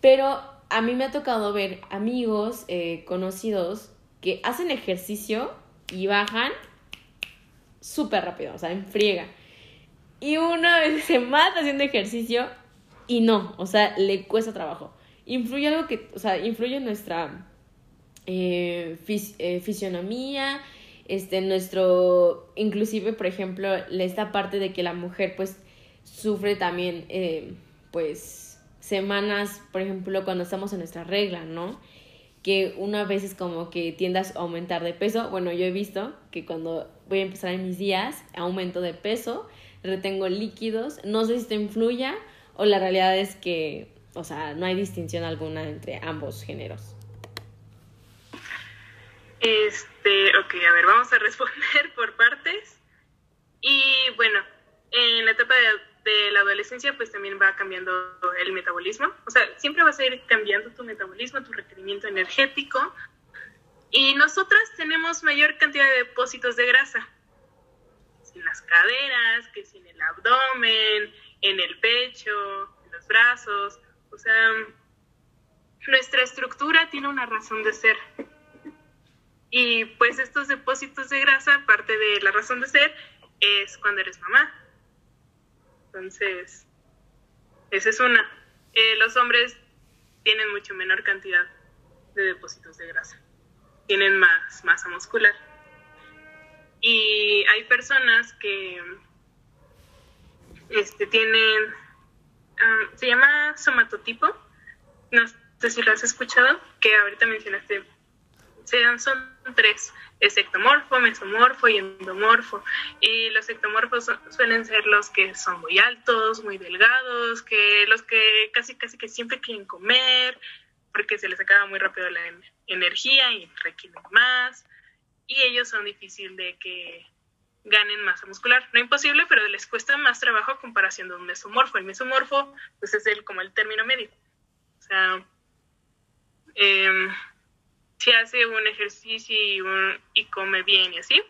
Pero a mí me ha tocado ver amigos eh, conocidos que hacen ejercicio y bajan súper rápido, o sea, en friega. Y una vez se mata haciendo ejercicio y no, o sea, le cuesta trabajo. Influye algo que, o sea, influye en nuestra eh, eh, fisionomía, este, nuestro, inclusive, por ejemplo, esta parte de que la mujer, pues, sufre también, eh, pues, semanas, por ejemplo, cuando estamos en nuestra regla, ¿no? Que una vez es como que tiendas a aumentar de peso. Bueno, yo he visto que cuando voy a empezar en mis días, aumento de peso, retengo líquidos, no sé si esto influya o la realidad es que, o sea, no hay distinción alguna entre ambos géneros. Este, ok, a ver, vamos a responder por partes. Y bueno, en la etapa de, la adolescencia, pues también va cambiando el metabolismo. O sea, siempre vas a ir cambiando tu metabolismo, tu requerimiento energético. Y nosotras tenemos mayor cantidad de depósitos de grasa. En las caderas, que si en el abdomen, en el pecho, en los brazos. O sea, nuestra estructura tiene una razón de ser. Y pues estos depósitos de grasa, parte de la razón de ser, es cuando eres mamá. Entonces, esa es una. Eh, los hombres tienen mucho menor cantidad de depósitos de grasa. Tienen más masa muscular. Y hay personas que este, tienen, ah, se llama somatotipo, no sé si lo has escuchado, que ahorita mencionaste son tres, es ectomorfo, mesomorfo y endomorfo. Y los ectomorfos suelen ser los que son muy altos, muy delgados, que los que casi casi que siempre quieren comer, porque se les acaba muy rápido la energía y requieren más. Y ellos son difíciles de que ganen masa muscular. No imposible, pero les cuesta más trabajo a comparación de un mesomorfo. El mesomorfo, pues es el, como el término medio. O sea, eh, si hace un ejercicio y, come bien y así,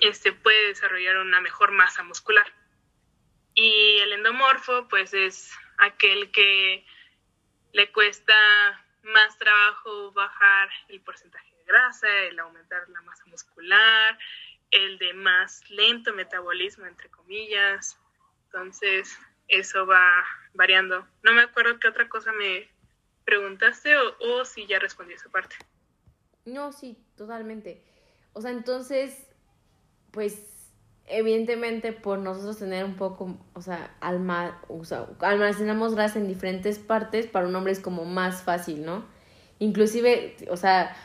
este puede desarrollar una mejor masa muscular. Y el endomorfo, pues es aquel que le cuesta más trabajo bajar el porcentaje de grasa, el aumentar la masa muscular, el de más lento metabolismo, entre comillas. Entonces, eso va variando. No me acuerdo qué otra cosa me, preguntaste o, si ya respondí esa parte. No, sí, totalmente. O sea, entonces, pues evidentemente por nosotros tener un poco, o sea, alma, o sea, almacenamos grasa en diferentes partes, para un hombre es como más fácil, ¿no? Inclusive, o sea,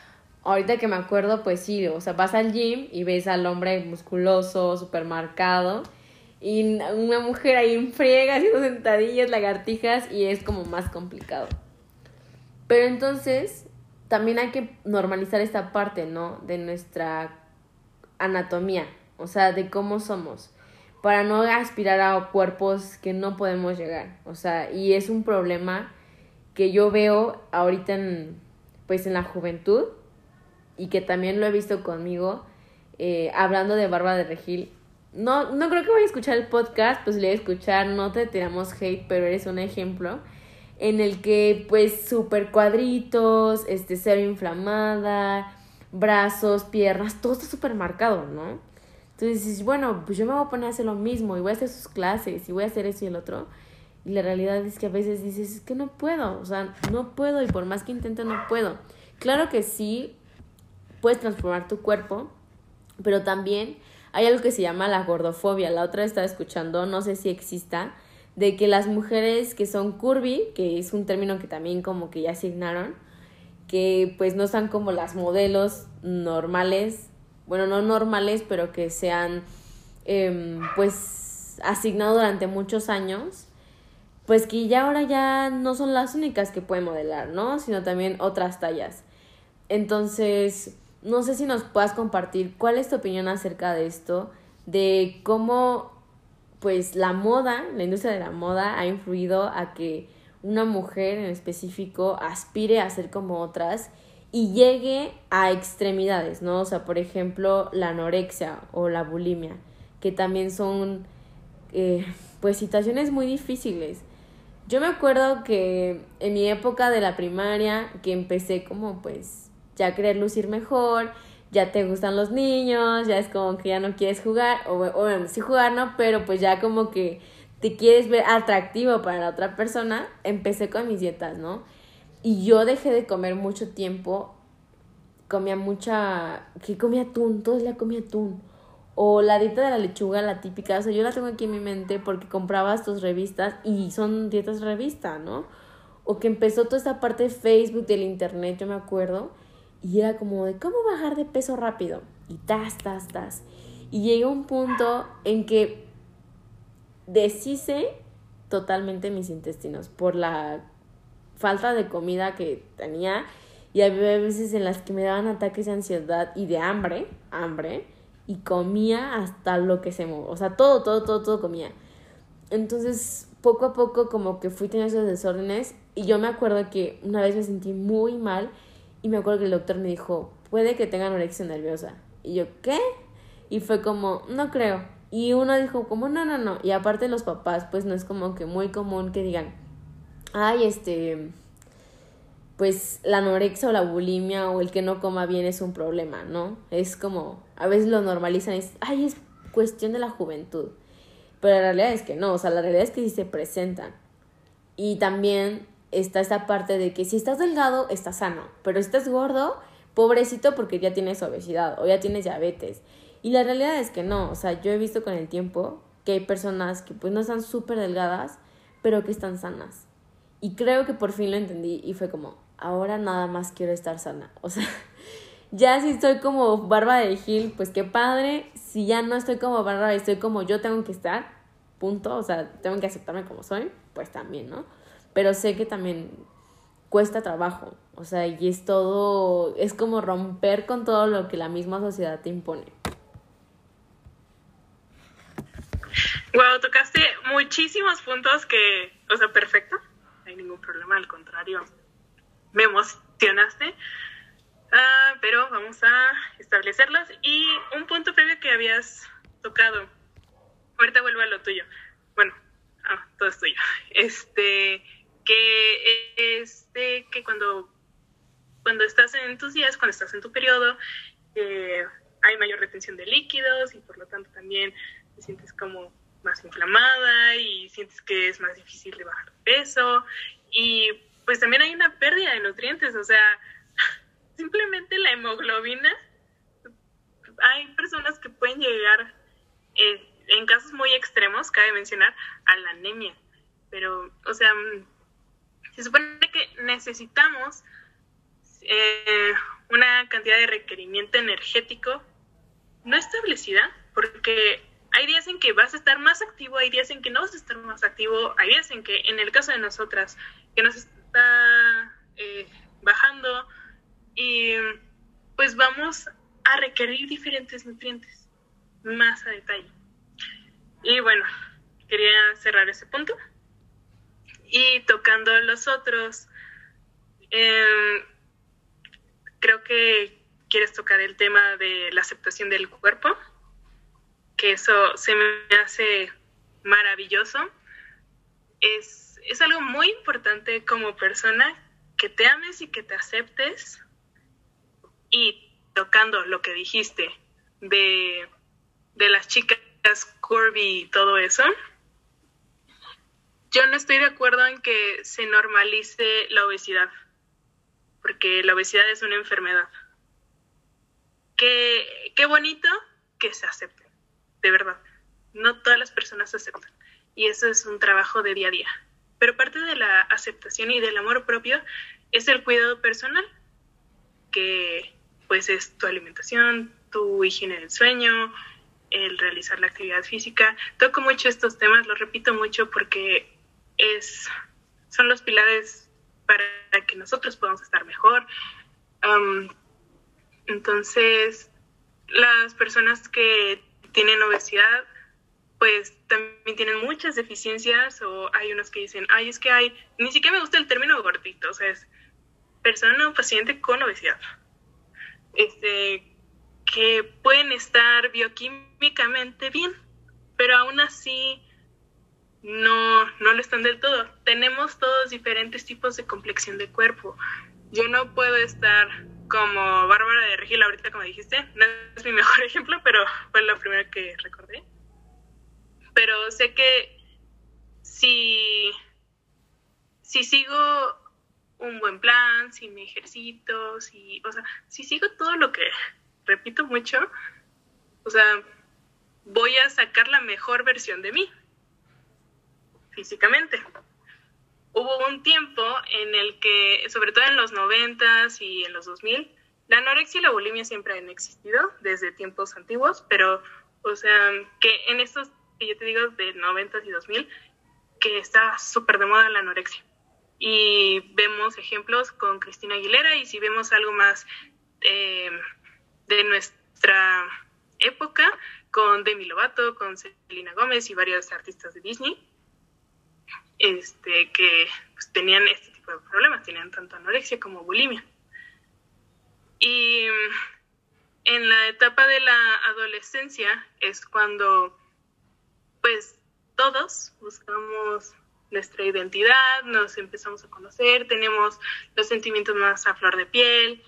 ahorita que me acuerdo, pues sí, o sea, vas al gym y ves al hombre musculoso, súper marcado, y una mujer ahí en friega haciendo sentadillas, lagartijas, y es como más complicado. Pero entonces también hay que normalizar esta parte, ¿no? De nuestra anatomía, o sea, de cómo somos, para no aspirar a cuerpos que no podemos llegar, o sea, y es un problema que yo veo ahorita en, pues en la juventud y que también lo he visto conmigo, eh, hablando de Bárbara de Regil. No, no creo que voy a escuchar el podcast, pues le voy a escuchar, no te tiramos hate, pero eres un ejemplo en el que pues super cuadritos, este cero inflamada, brazos, piernas, todo está súper marcado, ¿no? Entonces dices, bueno, pues yo me voy a poner a hacer lo mismo y voy a hacer sus clases y voy a hacer eso y el otro. Y la realidad es que a veces dices, es que no puedo, o sea, no puedo y por más que intento no puedo. Claro que sí, puedes transformar tu cuerpo, pero también hay algo que se llama la gordofobia. La otra estaba escuchando, no sé si exista, de que las mujeres que son curvy, que es un término que también como que ya asignaron, que pues no están como las modelos normales, bueno, no normales, pero que sean eh, pues asignado durante muchos años, pues que ya ahora ya no son las únicas que pueden modelar, ¿no? Sino también otras tallas. Entonces, no sé si nos puedas compartir cuál es tu opinión acerca de esto, de cómo pues la moda, la industria de la moda ha influido a que una mujer en específico aspire a ser como otras y llegue a extremidades, ¿no? O sea, por ejemplo, la anorexia o la bulimia, que también son, eh, pues, situaciones muy difíciles. Yo me acuerdo que en mi época de la primaria, que empecé como, pues, ya querer lucir mejor, ya te gustan los niños, ya es como que ya no quieres jugar, o, bueno, sí jugar, ¿no? Pero pues ya como que te quieres ver atractivo para la otra persona, empecé con mis dietas, ¿no? Y yo dejé de comer mucho tiempo, comía mucha, que comía atún, todos la comía atún. O la dieta de la lechuga, la típica, o sea, yo la tengo aquí en mi mente porque comprabas tus revistas y son dietas revista, ¿no? O que empezó toda esta parte de Facebook, del internet, yo me acuerdo y era como de cómo bajar de peso rápido. Y tas, tas, tas. Y llegué a un punto en que deshice totalmente mis intestinos por la falta de comida que tenía. Y había veces en las que me daban ataques de ansiedad y de hambre, hambre, y comía hasta lo que se movía. O sea, todo, todo, todo, todo comía. Entonces, poco a poco como que fui teniendo esos desórdenes y yo me acuerdo que una vez me sentí muy mal y me acuerdo que el doctor me dijo, puede que tenga anorexia nerviosa. Y yo, ¿qué? Y fue como, no creo. Y uno dijo, como, no, no, no. Y aparte los papás, pues no es como que muy común que digan, ay, este, pues la anorexia o la bulimia o el que no coma bien es un problema, ¿no? Es como, a veces lo normalizan, es, ay, es cuestión de la juventud. Pero la realidad es que no, o sea, la realidad es que sí se presentan. Y también está esta parte de que si estás delgado, estás sano, pero si estás gordo, pobrecito porque ya tienes obesidad o ya tienes diabetes. Y la realidad es que no, o sea, yo he visto con el tiempo que hay personas que pues no están súper delgadas, pero que están sanas. Y creo que por fin lo entendí y fue como, ahora nada más quiero estar sana. O sea, ya si estoy como barba de Gil, pues qué padre. Si ya no estoy como barba, estoy como yo tengo que estar, punto. O sea, tengo que aceptarme como soy, pues también, ¿no? Pero sé que también cuesta trabajo, o sea, y es todo, es como romper con todo lo que la misma sociedad te impone. Wow, tocaste muchísimos puntos que, o sea, perfecto, no hay ningún problema, al contrario, me emocionaste, ah, pero vamos a establecerlos. Y un punto previo que habías tocado, ahorita vuelvo a lo tuyo, bueno, ah, todo es tuyo, este que este que cuando cuando estás en tus días, cuando estás en tu periodo, eh, hay mayor retención de líquidos y por lo tanto también te sientes como más inflamada y sientes que es más difícil de bajar peso. Y pues también hay una pérdida de nutrientes, o sea, simplemente la hemoglobina, hay personas que pueden llegar eh, en casos muy extremos, cabe mencionar, a la anemia, pero, o sea, se supone que necesitamos eh, una cantidad de requerimiento energético no establecida, porque hay días en que vas a estar más activo, hay días en que no vas a estar más activo, hay días en que, en el caso de nosotras, que nos está eh, bajando y pues vamos a requerir diferentes nutrientes más a detalle. Y bueno, quería cerrar ese punto y tocando los otros, em, creo que quieres tocar el tema de la aceptación del cuerpo, que eso se me hace maravilloso. Es, es algo muy importante como persona que te ames y que te aceptes. Y tocando lo que dijiste de, de las chicas curvy y todo eso, yo no estoy de acuerdo en que se normalice la obesidad, porque la obesidad es una enfermedad. Qué, qué bonito que se acepte, de verdad. No todas las personas aceptan. Y eso es un trabajo de día a día. Pero parte de la aceptación y del amor propio es el cuidado personal, que pues es tu alimentación, tu higiene del sueño, el realizar la actividad física. Toco mucho estos temas, los repito mucho porque es, son los pilares para que nosotros podamos estar mejor. entonces, las personas que tienen obesidad, pues también tienen muchas deficiencias o hay unos que dicen, ay, es que hay, ni siquiera me gusta el término gordito, o sea, es persona o paciente con obesidad. Este, que pueden estar bioquímicamente bien, pero aún así no, no lo están del todo. Tenemos todos diferentes tipos de complexión de cuerpo. Yo no puedo estar como Bárbara de Regil ahorita como dijiste, no es mi mejor ejemplo, pero fue la primera que recordé. Pero sé que si, si sigo un buen plan, si me ejercito, si, o sea, si sigo todo lo que repito mucho, o sea, voy a sacar la mejor versión de mí físicamente. Hubo un tiempo en el que, sobre todo en los noventas y en los 2000, la anorexia y la bulimia siempre han existido desde tiempos antiguos, pero, o sea, que en estos, que yo te digo, de noventas y 2000, que está súper de moda la anorexia. Y vemos ejemplos con Cristina Aguilera y si vemos algo más eh, de nuestra época, con Demi Lovato, con Selena Gómez y varios artistas de Disney, este, que pues, tenían este tipo de problemas, tenían tanto anorexia como bulimia. Y en la etapa de la adolescencia es cuando pues todos buscamos nuestra identidad, nos empezamos a conocer, tenemos los sentimientos más a flor de piel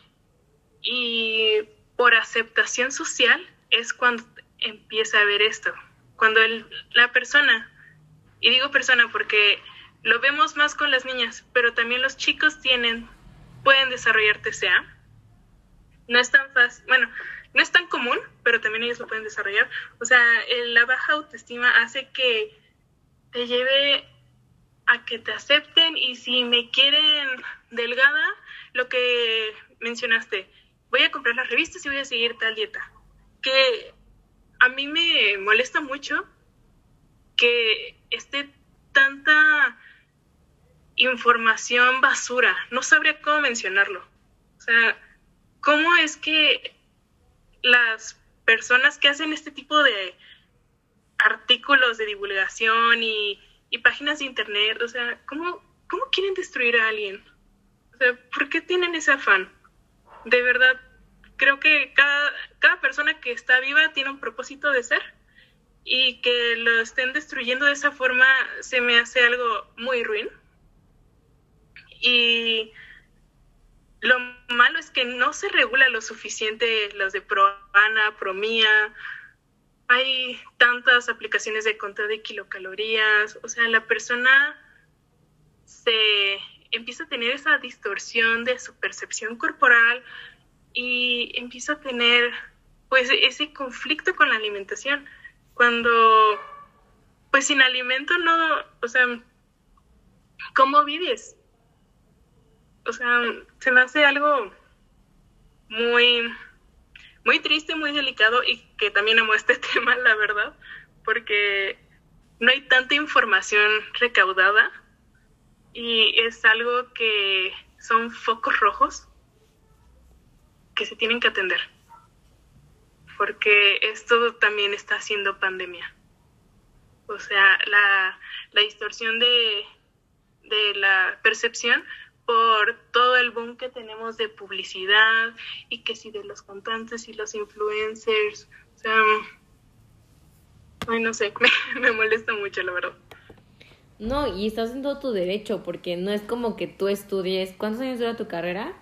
y por aceptación social es cuando empieza a ver esto, cuando la persona y digo persona porque lo vemos más con las niñas, pero también los chicos tienen, pueden desarrollar TCA. No es tan fácil, bueno, no es tan común, pero también ellos lo pueden desarrollar. O sea, la baja autoestima hace que te lleve a que te acepten y si me quieren delgada, lo que mencionaste, voy a comprar las revistas y voy a seguir tal dieta. Que a mí me molesta mucho que esté tanta información basura. No sabría cómo mencionarlo. O sea, ¿cómo es que las personas que hacen este tipo de artículos de divulgación y, páginas de internet, o sea, ¿cómo, ¿cómo quieren destruir a alguien? O sea, ¿por qué tienen ese afán? De verdad, creo que cada, cada persona que está viva tiene un propósito de ser y que lo estén destruyendo de esa forma se me hace algo muy ruin. Y lo malo es que no se regula lo suficiente los de Proana, Promía. Hay tantas aplicaciones de conteo de kilocalorías. O sea, la persona se empieza a tener esa distorsión de su percepción corporal y empieza a tener pues ese conflicto con la alimentación cuando, pues sin alimento no, o sea, ¿cómo vives? O sea, se me hace algo muy, muy triste, muy delicado y que también amo este tema, la verdad, porque no hay tanta información recaudada y es algo que son focos rojos que se tienen que atender porque esto también está haciendo pandemia. O sea, la, distorsión de, la percepción por todo el boom que tenemos de publicidad y que si de los cantantes y los influencers, o sea, ay, no sé, me, me molesta mucho, la verdad. No, y estás en todo tu derecho, porque no es como que tú estudies. ¿Cuántos años dura tu carrera?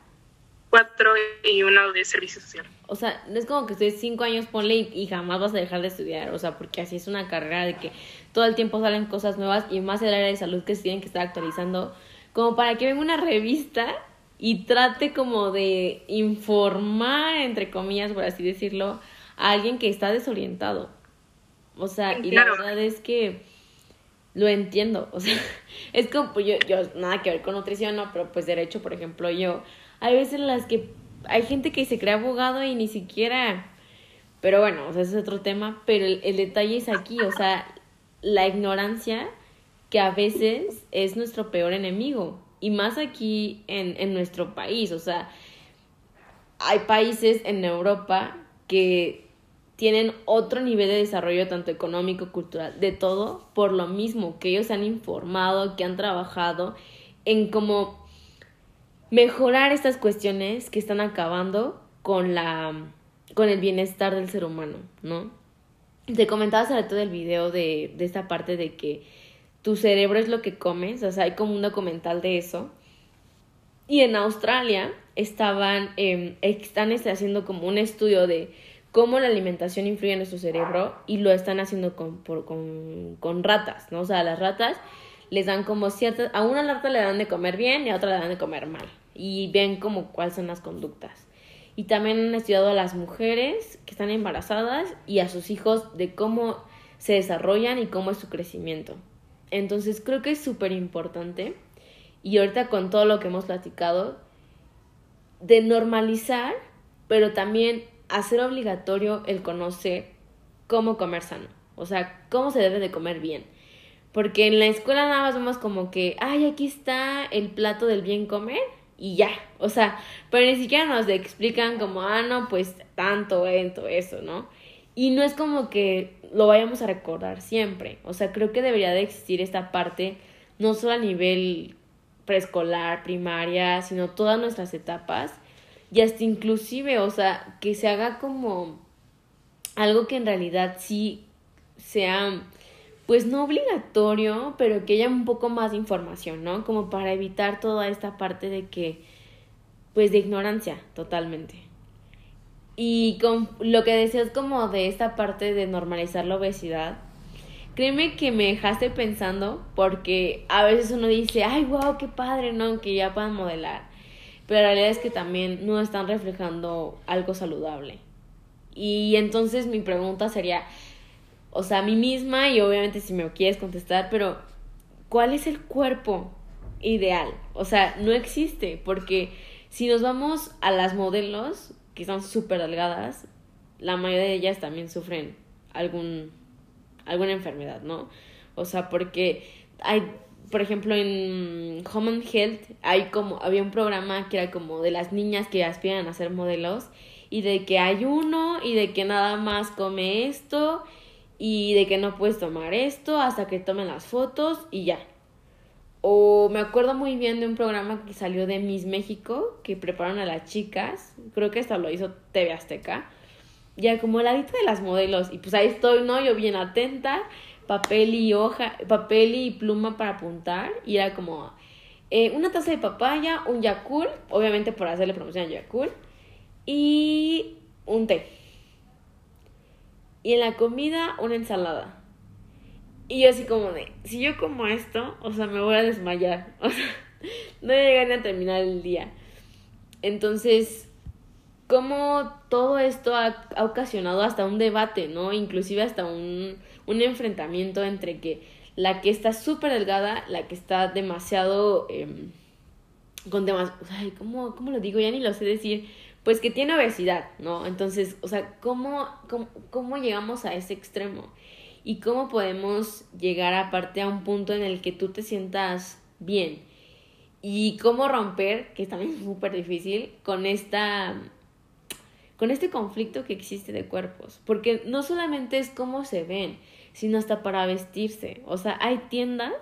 Cuatro y uno de servicio social. O sea, no es como que estudies cinco años, ponle y, y, jamás vas a dejar de estudiar. O sea, porque así es una carrera de que todo el tiempo salen cosas nuevas y más el área de salud que se tienen que estar actualizando. Como para que venga una revista y trate como de informar, entre comillas, por así decirlo, a alguien que está desorientado. O sea, y la verdad es que lo entiendo, o sea, es como, pues, yo, yo, nada que ver con nutrición, no, pero pues derecho, por ejemplo, yo, hay veces en las que hay gente que se cree abogado y ni siquiera, pero bueno, o sea, ese es otro tema, pero el, el detalle es aquí, o sea, la ignorancia que a veces es nuestro peor enemigo, y más aquí en, en nuestro país, o sea, hay países en Europa que tienen otro nivel de desarrollo tanto económico, cultural, de todo, por lo mismo que ellos han informado, que han trabajado en cómo mejorar estas cuestiones que están acabando con la con el bienestar del ser humano, ¿no? Te comentaba sobre todo el video de, de esta parte de que tu cerebro es lo que comes, o sea, hay como un documental de eso. Y en Australia estaban, eh, están haciendo como un estudio de cómo la alimentación influye en nuestro cerebro y lo están haciendo con, por, con, con ratas, ¿no? O sea, las ratas les dan como ciertas, a una rata le dan de comer bien y a otra le dan de comer mal y ven como cuáles son las conductas. Y también han estudiado a las mujeres que están embarazadas y a sus hijos de cómo se desarrollan y cómo es su crecimiento. Entonces creo que es súper importante y ahorita con todo lo que hemos platicado, de normalizar, pero también hacer obligatorio el conocer cómo comer sano, o sea, cómo se debe de comer bien. Porque en la escuela nada más vemos como que, ay, aquí está el plato del bien comer y ya, o sea, pero ni siquiera nos explican como, ah, no, pues tanto, esto, eso, ¿no? Y no es como que lo vayamos a recordar siempre, o sea, creo que debería de existir esta parte, no solo a nivel preescolar, primaria, sino todas nuestras etapas, y hasta inclusive, o sea, que se haga como algo que en realidad sí sea, pues no obligatorio, pero que haya un poco más de información, ¿no? Como para evitar toda esta parte de que, pues de ignorancia, totalmente. Y con lo que decías como de esta parte de normalizar la obesidad, créeme que me dejaste pensando porque a veces uno dice, ay, wow, qué padre, ¿no? Que ya puedan modelar pero la realidad es que también no están reflejando algo saludable. Y entonces mi pregunta sería, o sea, a mí misma, y obviamente si me quieres contestar, pero ¿cuál es el cuerpo ideal? O sea, no existe, porque si nos vamos a las modelos, que son súper delgadas, la mayoría de ellas también sufren algún, alguna enfermedad, ¿no? O sea, porque hay por ejemplo, en Home Health hay como, había un programa que era como de las niñas que aspiran a ser modelos y de que hay uno y de que nada más come esto y de que no puedes tomar esto hasta que tomen las fotos y ya. O me acuerdo muy bien de un programa que salió de Miss México que prepararon a las chicas, creo que esto lo hizo TV Azteca, ya como la lista de las modelos y pues ahí estoy, ¿no? Yo bien atenta papel y hoja, papel y pluma para apuntar y era como eh, una taza de papaya, un Yakult, obviamente por hacerle promoción a Yakult, y un té. Y en la comida una ensalada. Y yo así como de, si yo como esto, o sea, me voy a desmayar. O sea, no llegan a terminar el día. Entonces, como todo esto ha, ha ocasionado hasta un debate, ¿no? Inclusive hasta un, un enfrentamiento entre que la que está súper delgada, la que está demasiado... Eh, con demasiado... Ay, ¿cómo, ¿cómo lo digo? Ya ni lo sé decir. Pues que tiene obesidad, ¿no? Entonces, o sea, ¿cómo, cómo, cómo llegamos a ese extremo? Y cómo podemos llegar aparte a un punto en el que tú te sientas bien. Y cómo romper, que es también súper difícil, con esta con este conflicto que existe de cuerpos, porque no solamente es cómo se ven, sino hasta para vestirse. O sea, hay tiendas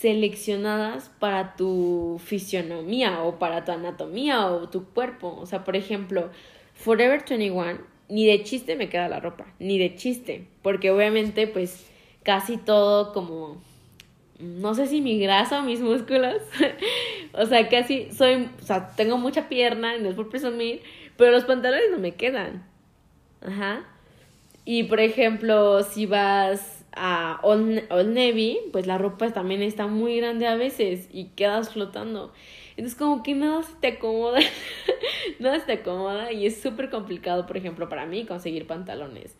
seleccionadas para tu fisionomía o para tu anatomía o tu cuerpo. O sea, por ejemplo, Forever 21, ni de chiste me queda la ropa, ni de chiste, porque obviamente pues casi todo como, no sé si mi grasa o mis músculos, o sea, casi soy, o sea, tengo mucha pierna, no es por presumir, pero los pantalones no me quedan. Ajá. Y por ejemplo, si vas a Old, Navy, pues la ropa también está muy grande a veces y quedas flotando. Entonces como que nada se te acomoda, nada se te acomoda y es súper complicado, por ejemplo, para mí conseguir pantalones.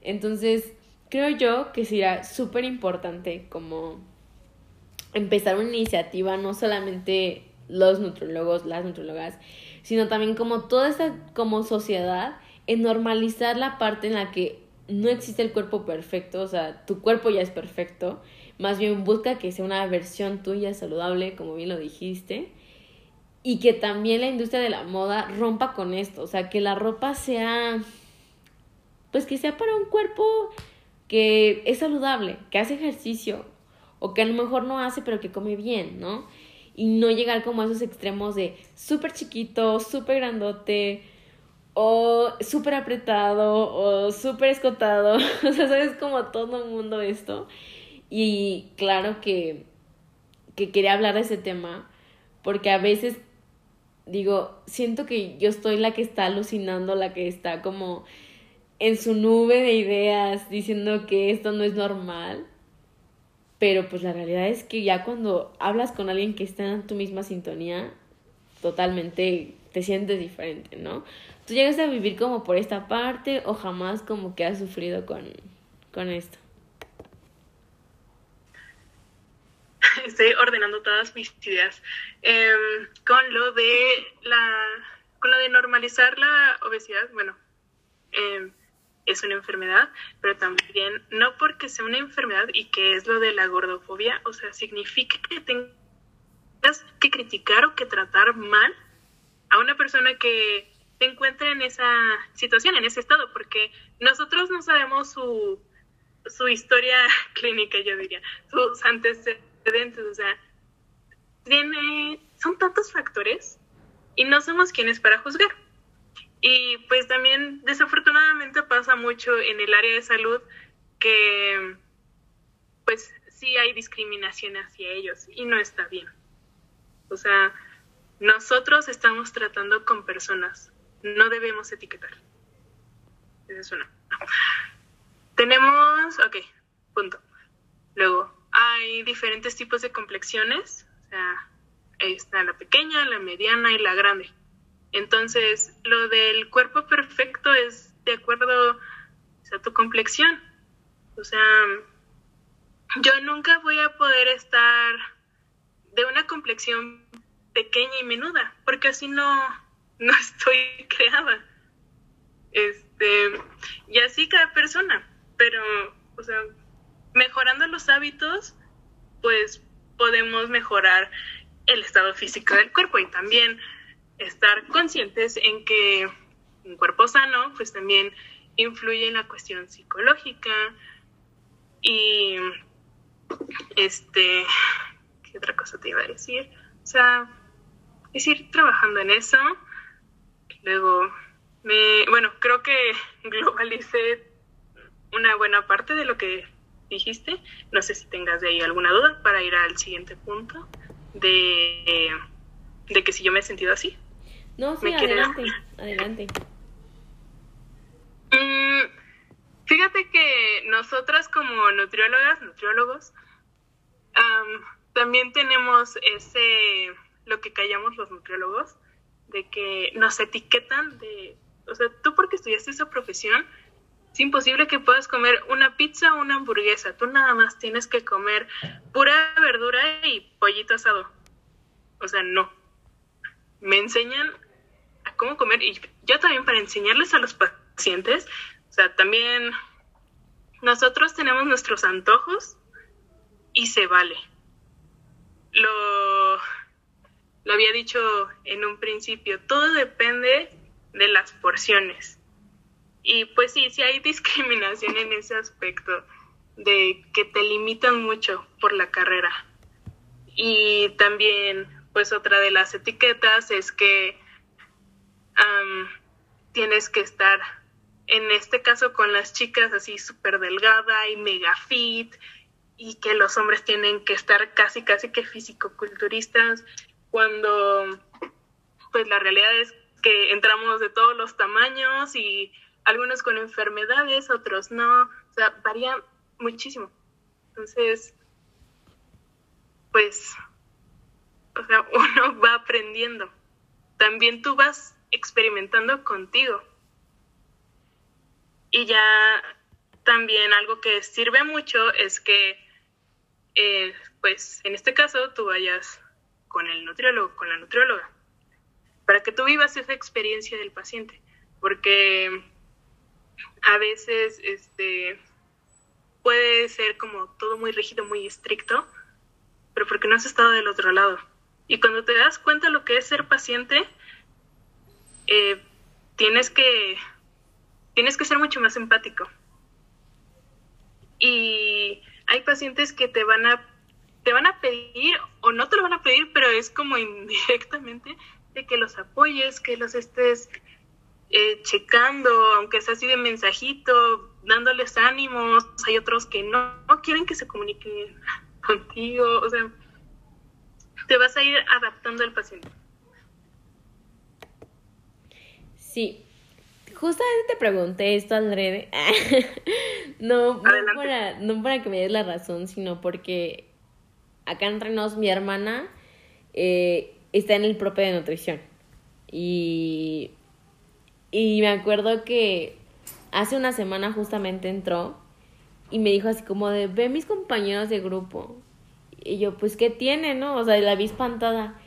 Entonces, creo yo que sería súper importante como empezar una iniciativa, no solamente los nutrólogos, las nutrólogas, sino también como toda esta como sociedad en normalizar la parte en la que no existe el cuerpo perfecto, o sea, tu cuerpo ya es perfecto, más bien busca que sea una versión tuya saludable, como bien lo dijiste, y que también la industria de la moda rompa con esto, o sea, que la ropa sea, pues que sea para un cuerpo que es saludable, que hace ejercicio, o que a lo mejor no hace, pero que come bien, ¿no? Y no llegar como a esos extremos de súper chiquito, súper grandote, o súper apretado, o súper escotado, o sea, sabes como todo el mundo esto. Y claro que, que quería hablar de ese tema, porque a veces digo, siento que yo estoy la que está alucinando, la que está como en su nube de ideas diciendo que esto no es normal. Pero pues la realidad es que ya cuando hablas con alguien que está en tu misma sintonía, totalmente te sientes diferente, ¿no? ¿Tú llegas a vivir como por esta parte o jamás como que has sufrido con, con esto? estoy ordenando todas mis ideas. Em, con lo de la con lo de normalizar la obesidad, bueno, em, es una enfermedad, pero también no porque sea una enfermedad y que es lo de la gordofobia, o sea, significa que tengas que criticar o que tratar mal a una persona que se encuentra en esa situación, en ese estado, porque nosotros no sabemos su, su historia clínica, yo diría, sus antecedentes o sea, tiene, son tantos factores y no somos quienes para juzgar. Y pues también desafortunadamente pasa mucho en el área de salud que pues sí hay discriminación hacia ellos y no está bien. O sea, nosotros estamos tratando con personas, no debemos etiquetar. Esa es una. Tenemos, ok, punto. Luego, hay diferentes tipos de complexiones, o sea, está la pequeña, la mediana y la grande. Entonces, lo del cuerpo perfecto es de acuerdo a tu complexión. O sea, yo nunca voy a poder estar de una complexión pequeña y menuda, porque así no, no estoy creada. Este, y así cada persona, pero, o sea, mejorando los hábitos, pues podemos mejorar el estado físico del cuerpo y también estar conscientes en que un cuerpo sano, pues también influye en la cuestión psicológica y este, ¿qué otra cosa te iba a decir? O sea, es ir trabajando en eso. Luego, me, bueno, creo que globalicé una buena parte de lo que dijiste. No sé si tengas de ahí alguna duda para ir al siguiente punto de, de que si yo me he sentido así. No, sí, adelante, adelante. Mm, fíjate que nosotras como nutriólogas, nutriólogos, también tenemos ese, lo que callamos los nutriólogos, de que nos etiquetan de, o sea, tú porque estudiaste esa profesión, es imposible que puedas comer una pizza o una hamburguesa. Tú nada más tienes que comer pura verdura y pollito asado. O sea, no. Me enseñan a cómo comer y yo también para enseñarles a los pacientes. O sea, también nosotros tenemos nuestros antojos y se vale. Lo, lo había dicho en un principio, todo depende de las porciones y pues sí, sí hay discriminación en ese aspecto de que te limitan mucho por la carrera. Y también, pues otra de las etiquetas es que tienes que estar, en este caso con las chicas así súper delgada y mega fit, y que los hombres tienen que estar casi, casi que físico-culturistas, cuando pues la realidad es que entramos de todos los tamaños y algunos con enfermedades, otros no, o sea, varía muchísimo. Entonces, pues, o sea, uno va aprendiendo. También tú vas experimentando contigo. Y ya también algo que sirve mucho es que, eh, pues, en este caso, tú vayas con el nutriólogo, con la nutrióloga, para que tú vivas esa experiencia del paciente, porque a veces, este, puede ser como todo muy rígido, muy estricto, pero porque no has estado del otro lado. Y cuando te das cuenta lo que es ser paciente, eh, tienes que tienes que ser mucho más empático. Y hay pacientes que te van a te van a pedir o no te lo van a pedir, pero es como indirectamente de que los apoyes, que los estés eh, checando, aunque sea así de mensajito, dándoles ánimos. Hay otros que no, no quieren que se comuniquen contigo. O sea, te vas a ir adaptando al paciente. Sí, justamente te pregunté esto al no, no para, no para que me des la razón, sino porque acá entre nos mi hermana eh, está en el propio de nutrición. Y, y me acuerdo que hace una semana justamente entró y me dijo así como de, ve mis compañeros de grupo. Y yo, pues, ¿qué tiene, no? O sea, la vi espantada.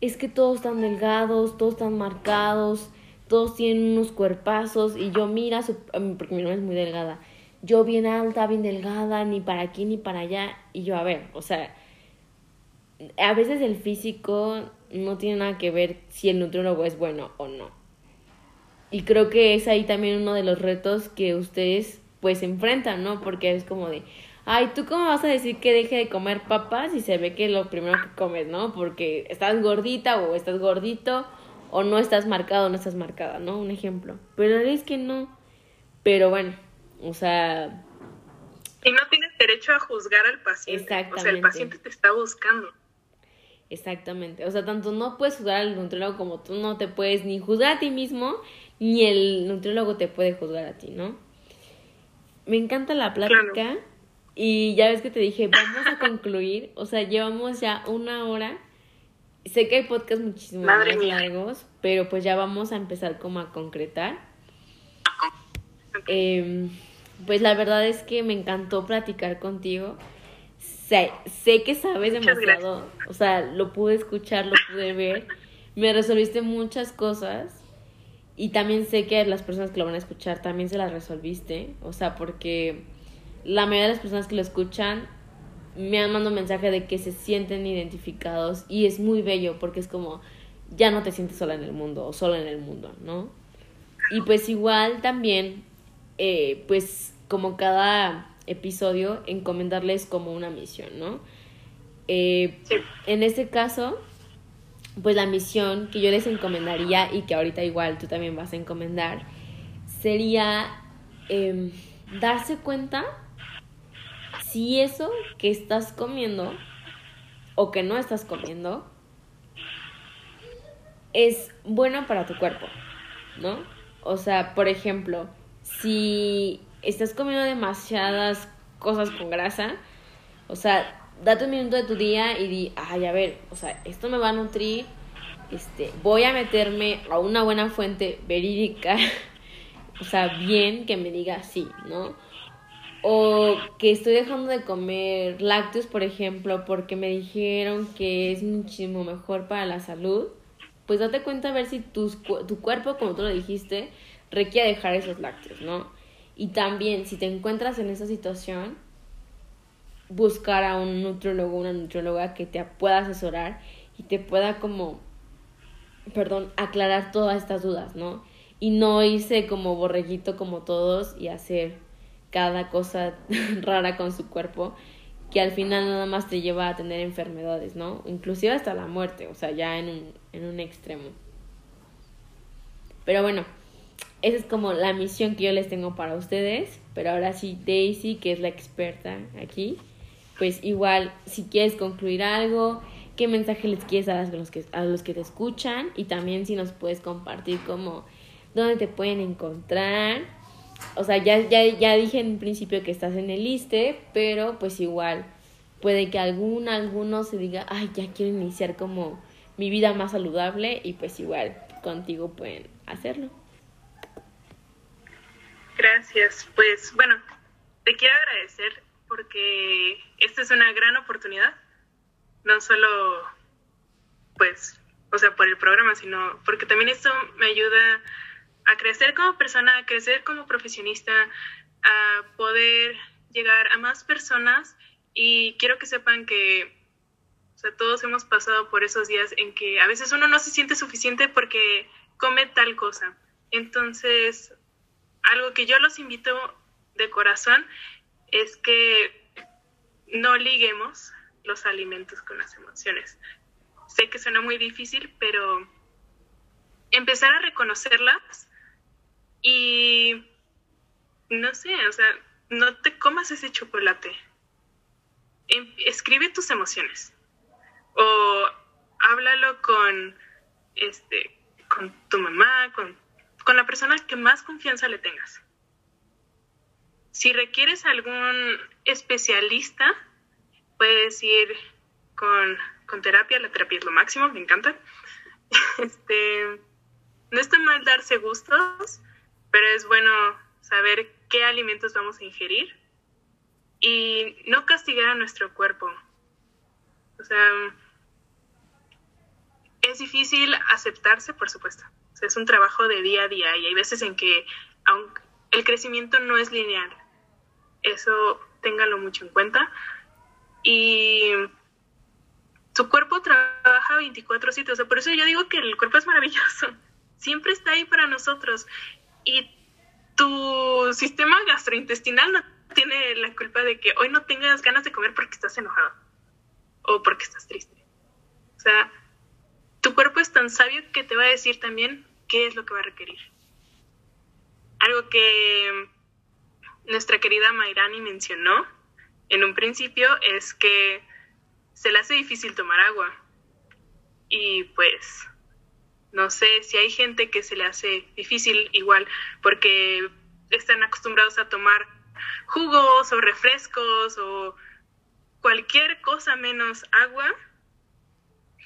Es que todos están delgados, todos están marcados, todos tienen unos cuerpazos y yo mira, su, porque mi mamá es muy delgada, yo bien alta, bien delgada, ni para aquí ni para allá, y yo a ver, o sea, a veces el físico no tiene nada que ver si el nutriólogo es bueno o no. Y creo que es ahí también uno de los retos que ustedes pues enfrentan, ¿no? Porque es como de, ay, ¿tú cómo vas a decir que deje de comer papas y se ve que es lo primero que comes, ¿no? Porque estás gordita o estás gordito o no estás marcado o no estás marcada, ¿no? Un ejemplo. Pero es que no. Pero bueno, o sea... Y no tienes derecho a juzgar al paciente. Exactamente. O sea, el paciente te está buscando. Exactamente. O sea, tanto no puedes juzgar al nutriólogo como tú no te puedes ni juzgar a ti mismo, ni el nutriólogo te puede juzgar a ti, ¿no? Me encanta la plática. Y ya ves que te dije, vamos a concluir. O sea, llevamos ya una hora sé que hay podcasts muchísimo más largos, pero pues ya vamos a empezar como a concretar. Em, pues la verdad es que me encantó platicar contigo. Sé, sé que sabes demasiado, o sea, lo pude escuchar, lo pude ver, me resolviste muchas cosas y también sé que las personas que lo van a escuchar también se las resolviste, o sea, porque la mayoría de las personas que lo escuchan me han mandado un mensaje de que se sienten identificados y es muy bello porque es como ya no te sientes sola en el mundo o sola en el mundo, ¿no? Y pues igual también, eh, pues como cada episodio, encomendarles como una misión, ¿no? Eh, en este caso, pues la misión que yo les encomendaría y que ahorita igual tú también vas a encomendar sería em, darse cuenta si eso que estás comiendo o que no estás comiendo es bueno para tu cuerpo, ¿no? O sea, por ejemplo, si estás comiendo demasiadas cosas con grasa, o sea, date un minuto de tu día y di, ay, a ver, o sea, esto me va a nutrir, este, voy a meterme a una buena fuente verídica, o sea, bien que me diga sí, ¿no? O que estoy dejando de comer lácteos, por ejemplo, porque me dijeron que es muchísimo mejor para la salud. Pues date cuenta a ver si tu, tu cuerpo, como tú lo dijiste, requiere dejar esos lácteos, ¿no? Y también, si te encuentras en esa situación, buscar a un nutriólogo, una nutrióloga que te pueda asesorar y te pueda como, perdón, aclarar todas estas dudas, ¿no? Y no irse como borreguito como todos y hacer cada cosa rara con su cuerpo que al final nada más te lleva a tener enfermedades, ¿no? Inclusive hasta la muerte, o sea, ya en un, en un extremo. Pero bueno, esa es como la misión que yo les tengo para ustedes. Pero ahora sí, Daisy, que es la experta aquí, pues igual, si quieres concluir algo, qué mensaje les quieres dar a los que, a los que te escuchan y también si nos puedes compartir como dónde te pueden encontrar. O sea, ya, ya, ya dije en principio que estás en el liste, pero pues igual puede que algún, alguno se diga, ay, ya quiero iniciar como mi vida más saludable y pues igual contigo pueden hacerlo. Gracias. Pues bueno, te quiero agradecer porque esta es una gran oportunidad, no solo pues, o sea, por el programa, sino porque también esto me ayuda a crecer como persona, a crecer como profesionista, a poder llegar a más personas y quiero que sepan que o sea, todos hemos pasado por esos días en que a veces uno no se siente suficiente porque come tal cosa. Entonces, algo que yo los invito de corazón es que no liguemos los alimentos con las emociones. Sé que suena muy difícil, pero empezar a reconocerlas y no sé, o sea, no te comas ese chocolate. Em, escribe tus emociones o háblalo con este con tu mamá, con, con la persona que más confianza le tengas. Si requieres algún especialista, puedes ir con, con terapia, la terapia es lo máximo, me encanta. Este, no está mal darse gustos, pero es bueno saber qué alimentos vamos a ingerir y no castigar a nuestro cuerpo. O sea, es difícil aceptarse, por supuesto. O sea, es un trabajo de día a día y hay veces en que aunque el crecimiento no es lineal. Eso ténganlo mucho en cuenta. Y tu cuerpo trabaja 24/7. O sea, por eso yo digo que el cuerpo es maravilloso. Siempre está ahí para nosotros. Y tu sistema gastrointestinal no tiene la culpa de que hoy no tengas ganas de comer porque estás enojado o porque estás triste. O sea, tu cuerpo es tan sabio que te va a decir también qué es lo que va a requerir. Algo que nuestra querida Mairani mencionó en un principio es que se le hace difícil tomar agua. Y pues no sé si hay gente que se le hace difícil igual porque están acostumbrados a tomar jugos o refrescos o cualquier cosa menos agua.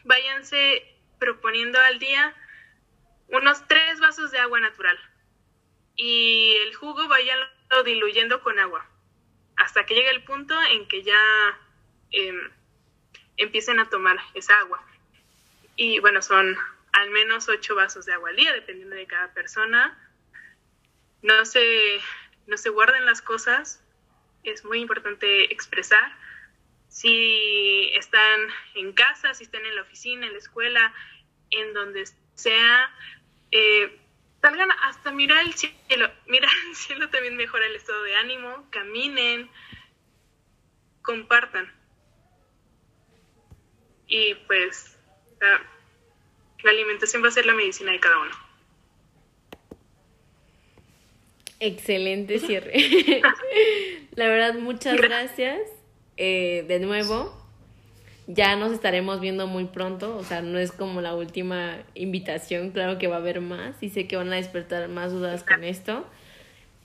Váyanse proponiendo al día unos tres vasos de agua natural y el jugo vaya diluyendo con agua hasta que llegue el punto en que ya em, empiecen a tomar esa agua. Y bueno, son al menos ocho vasos de agua al día, dependiendo de cada persona. No se, no se guarden las cosas, es muy importante expresar. Si están en casa, si están en la oficina, en la escuela, en donde sea, eh, salgan hasta mirar el cielo. Mirar el cielo también mejora el estado de ánimo, caminen, compartan. Y pues la, la alimentación va a ser la medicina de cada uno. Excelente cierre. la verdad, muchas gracias eh, de nuevo ya nos estaremos viendo muy pronto, o sea, no es como la última invitación, claro que va a haber más y sé que van a despertar más dudas con esto.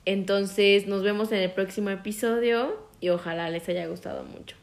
Entonces, nos vemos en el próximo episodio y ojalá les haya gustado mucho.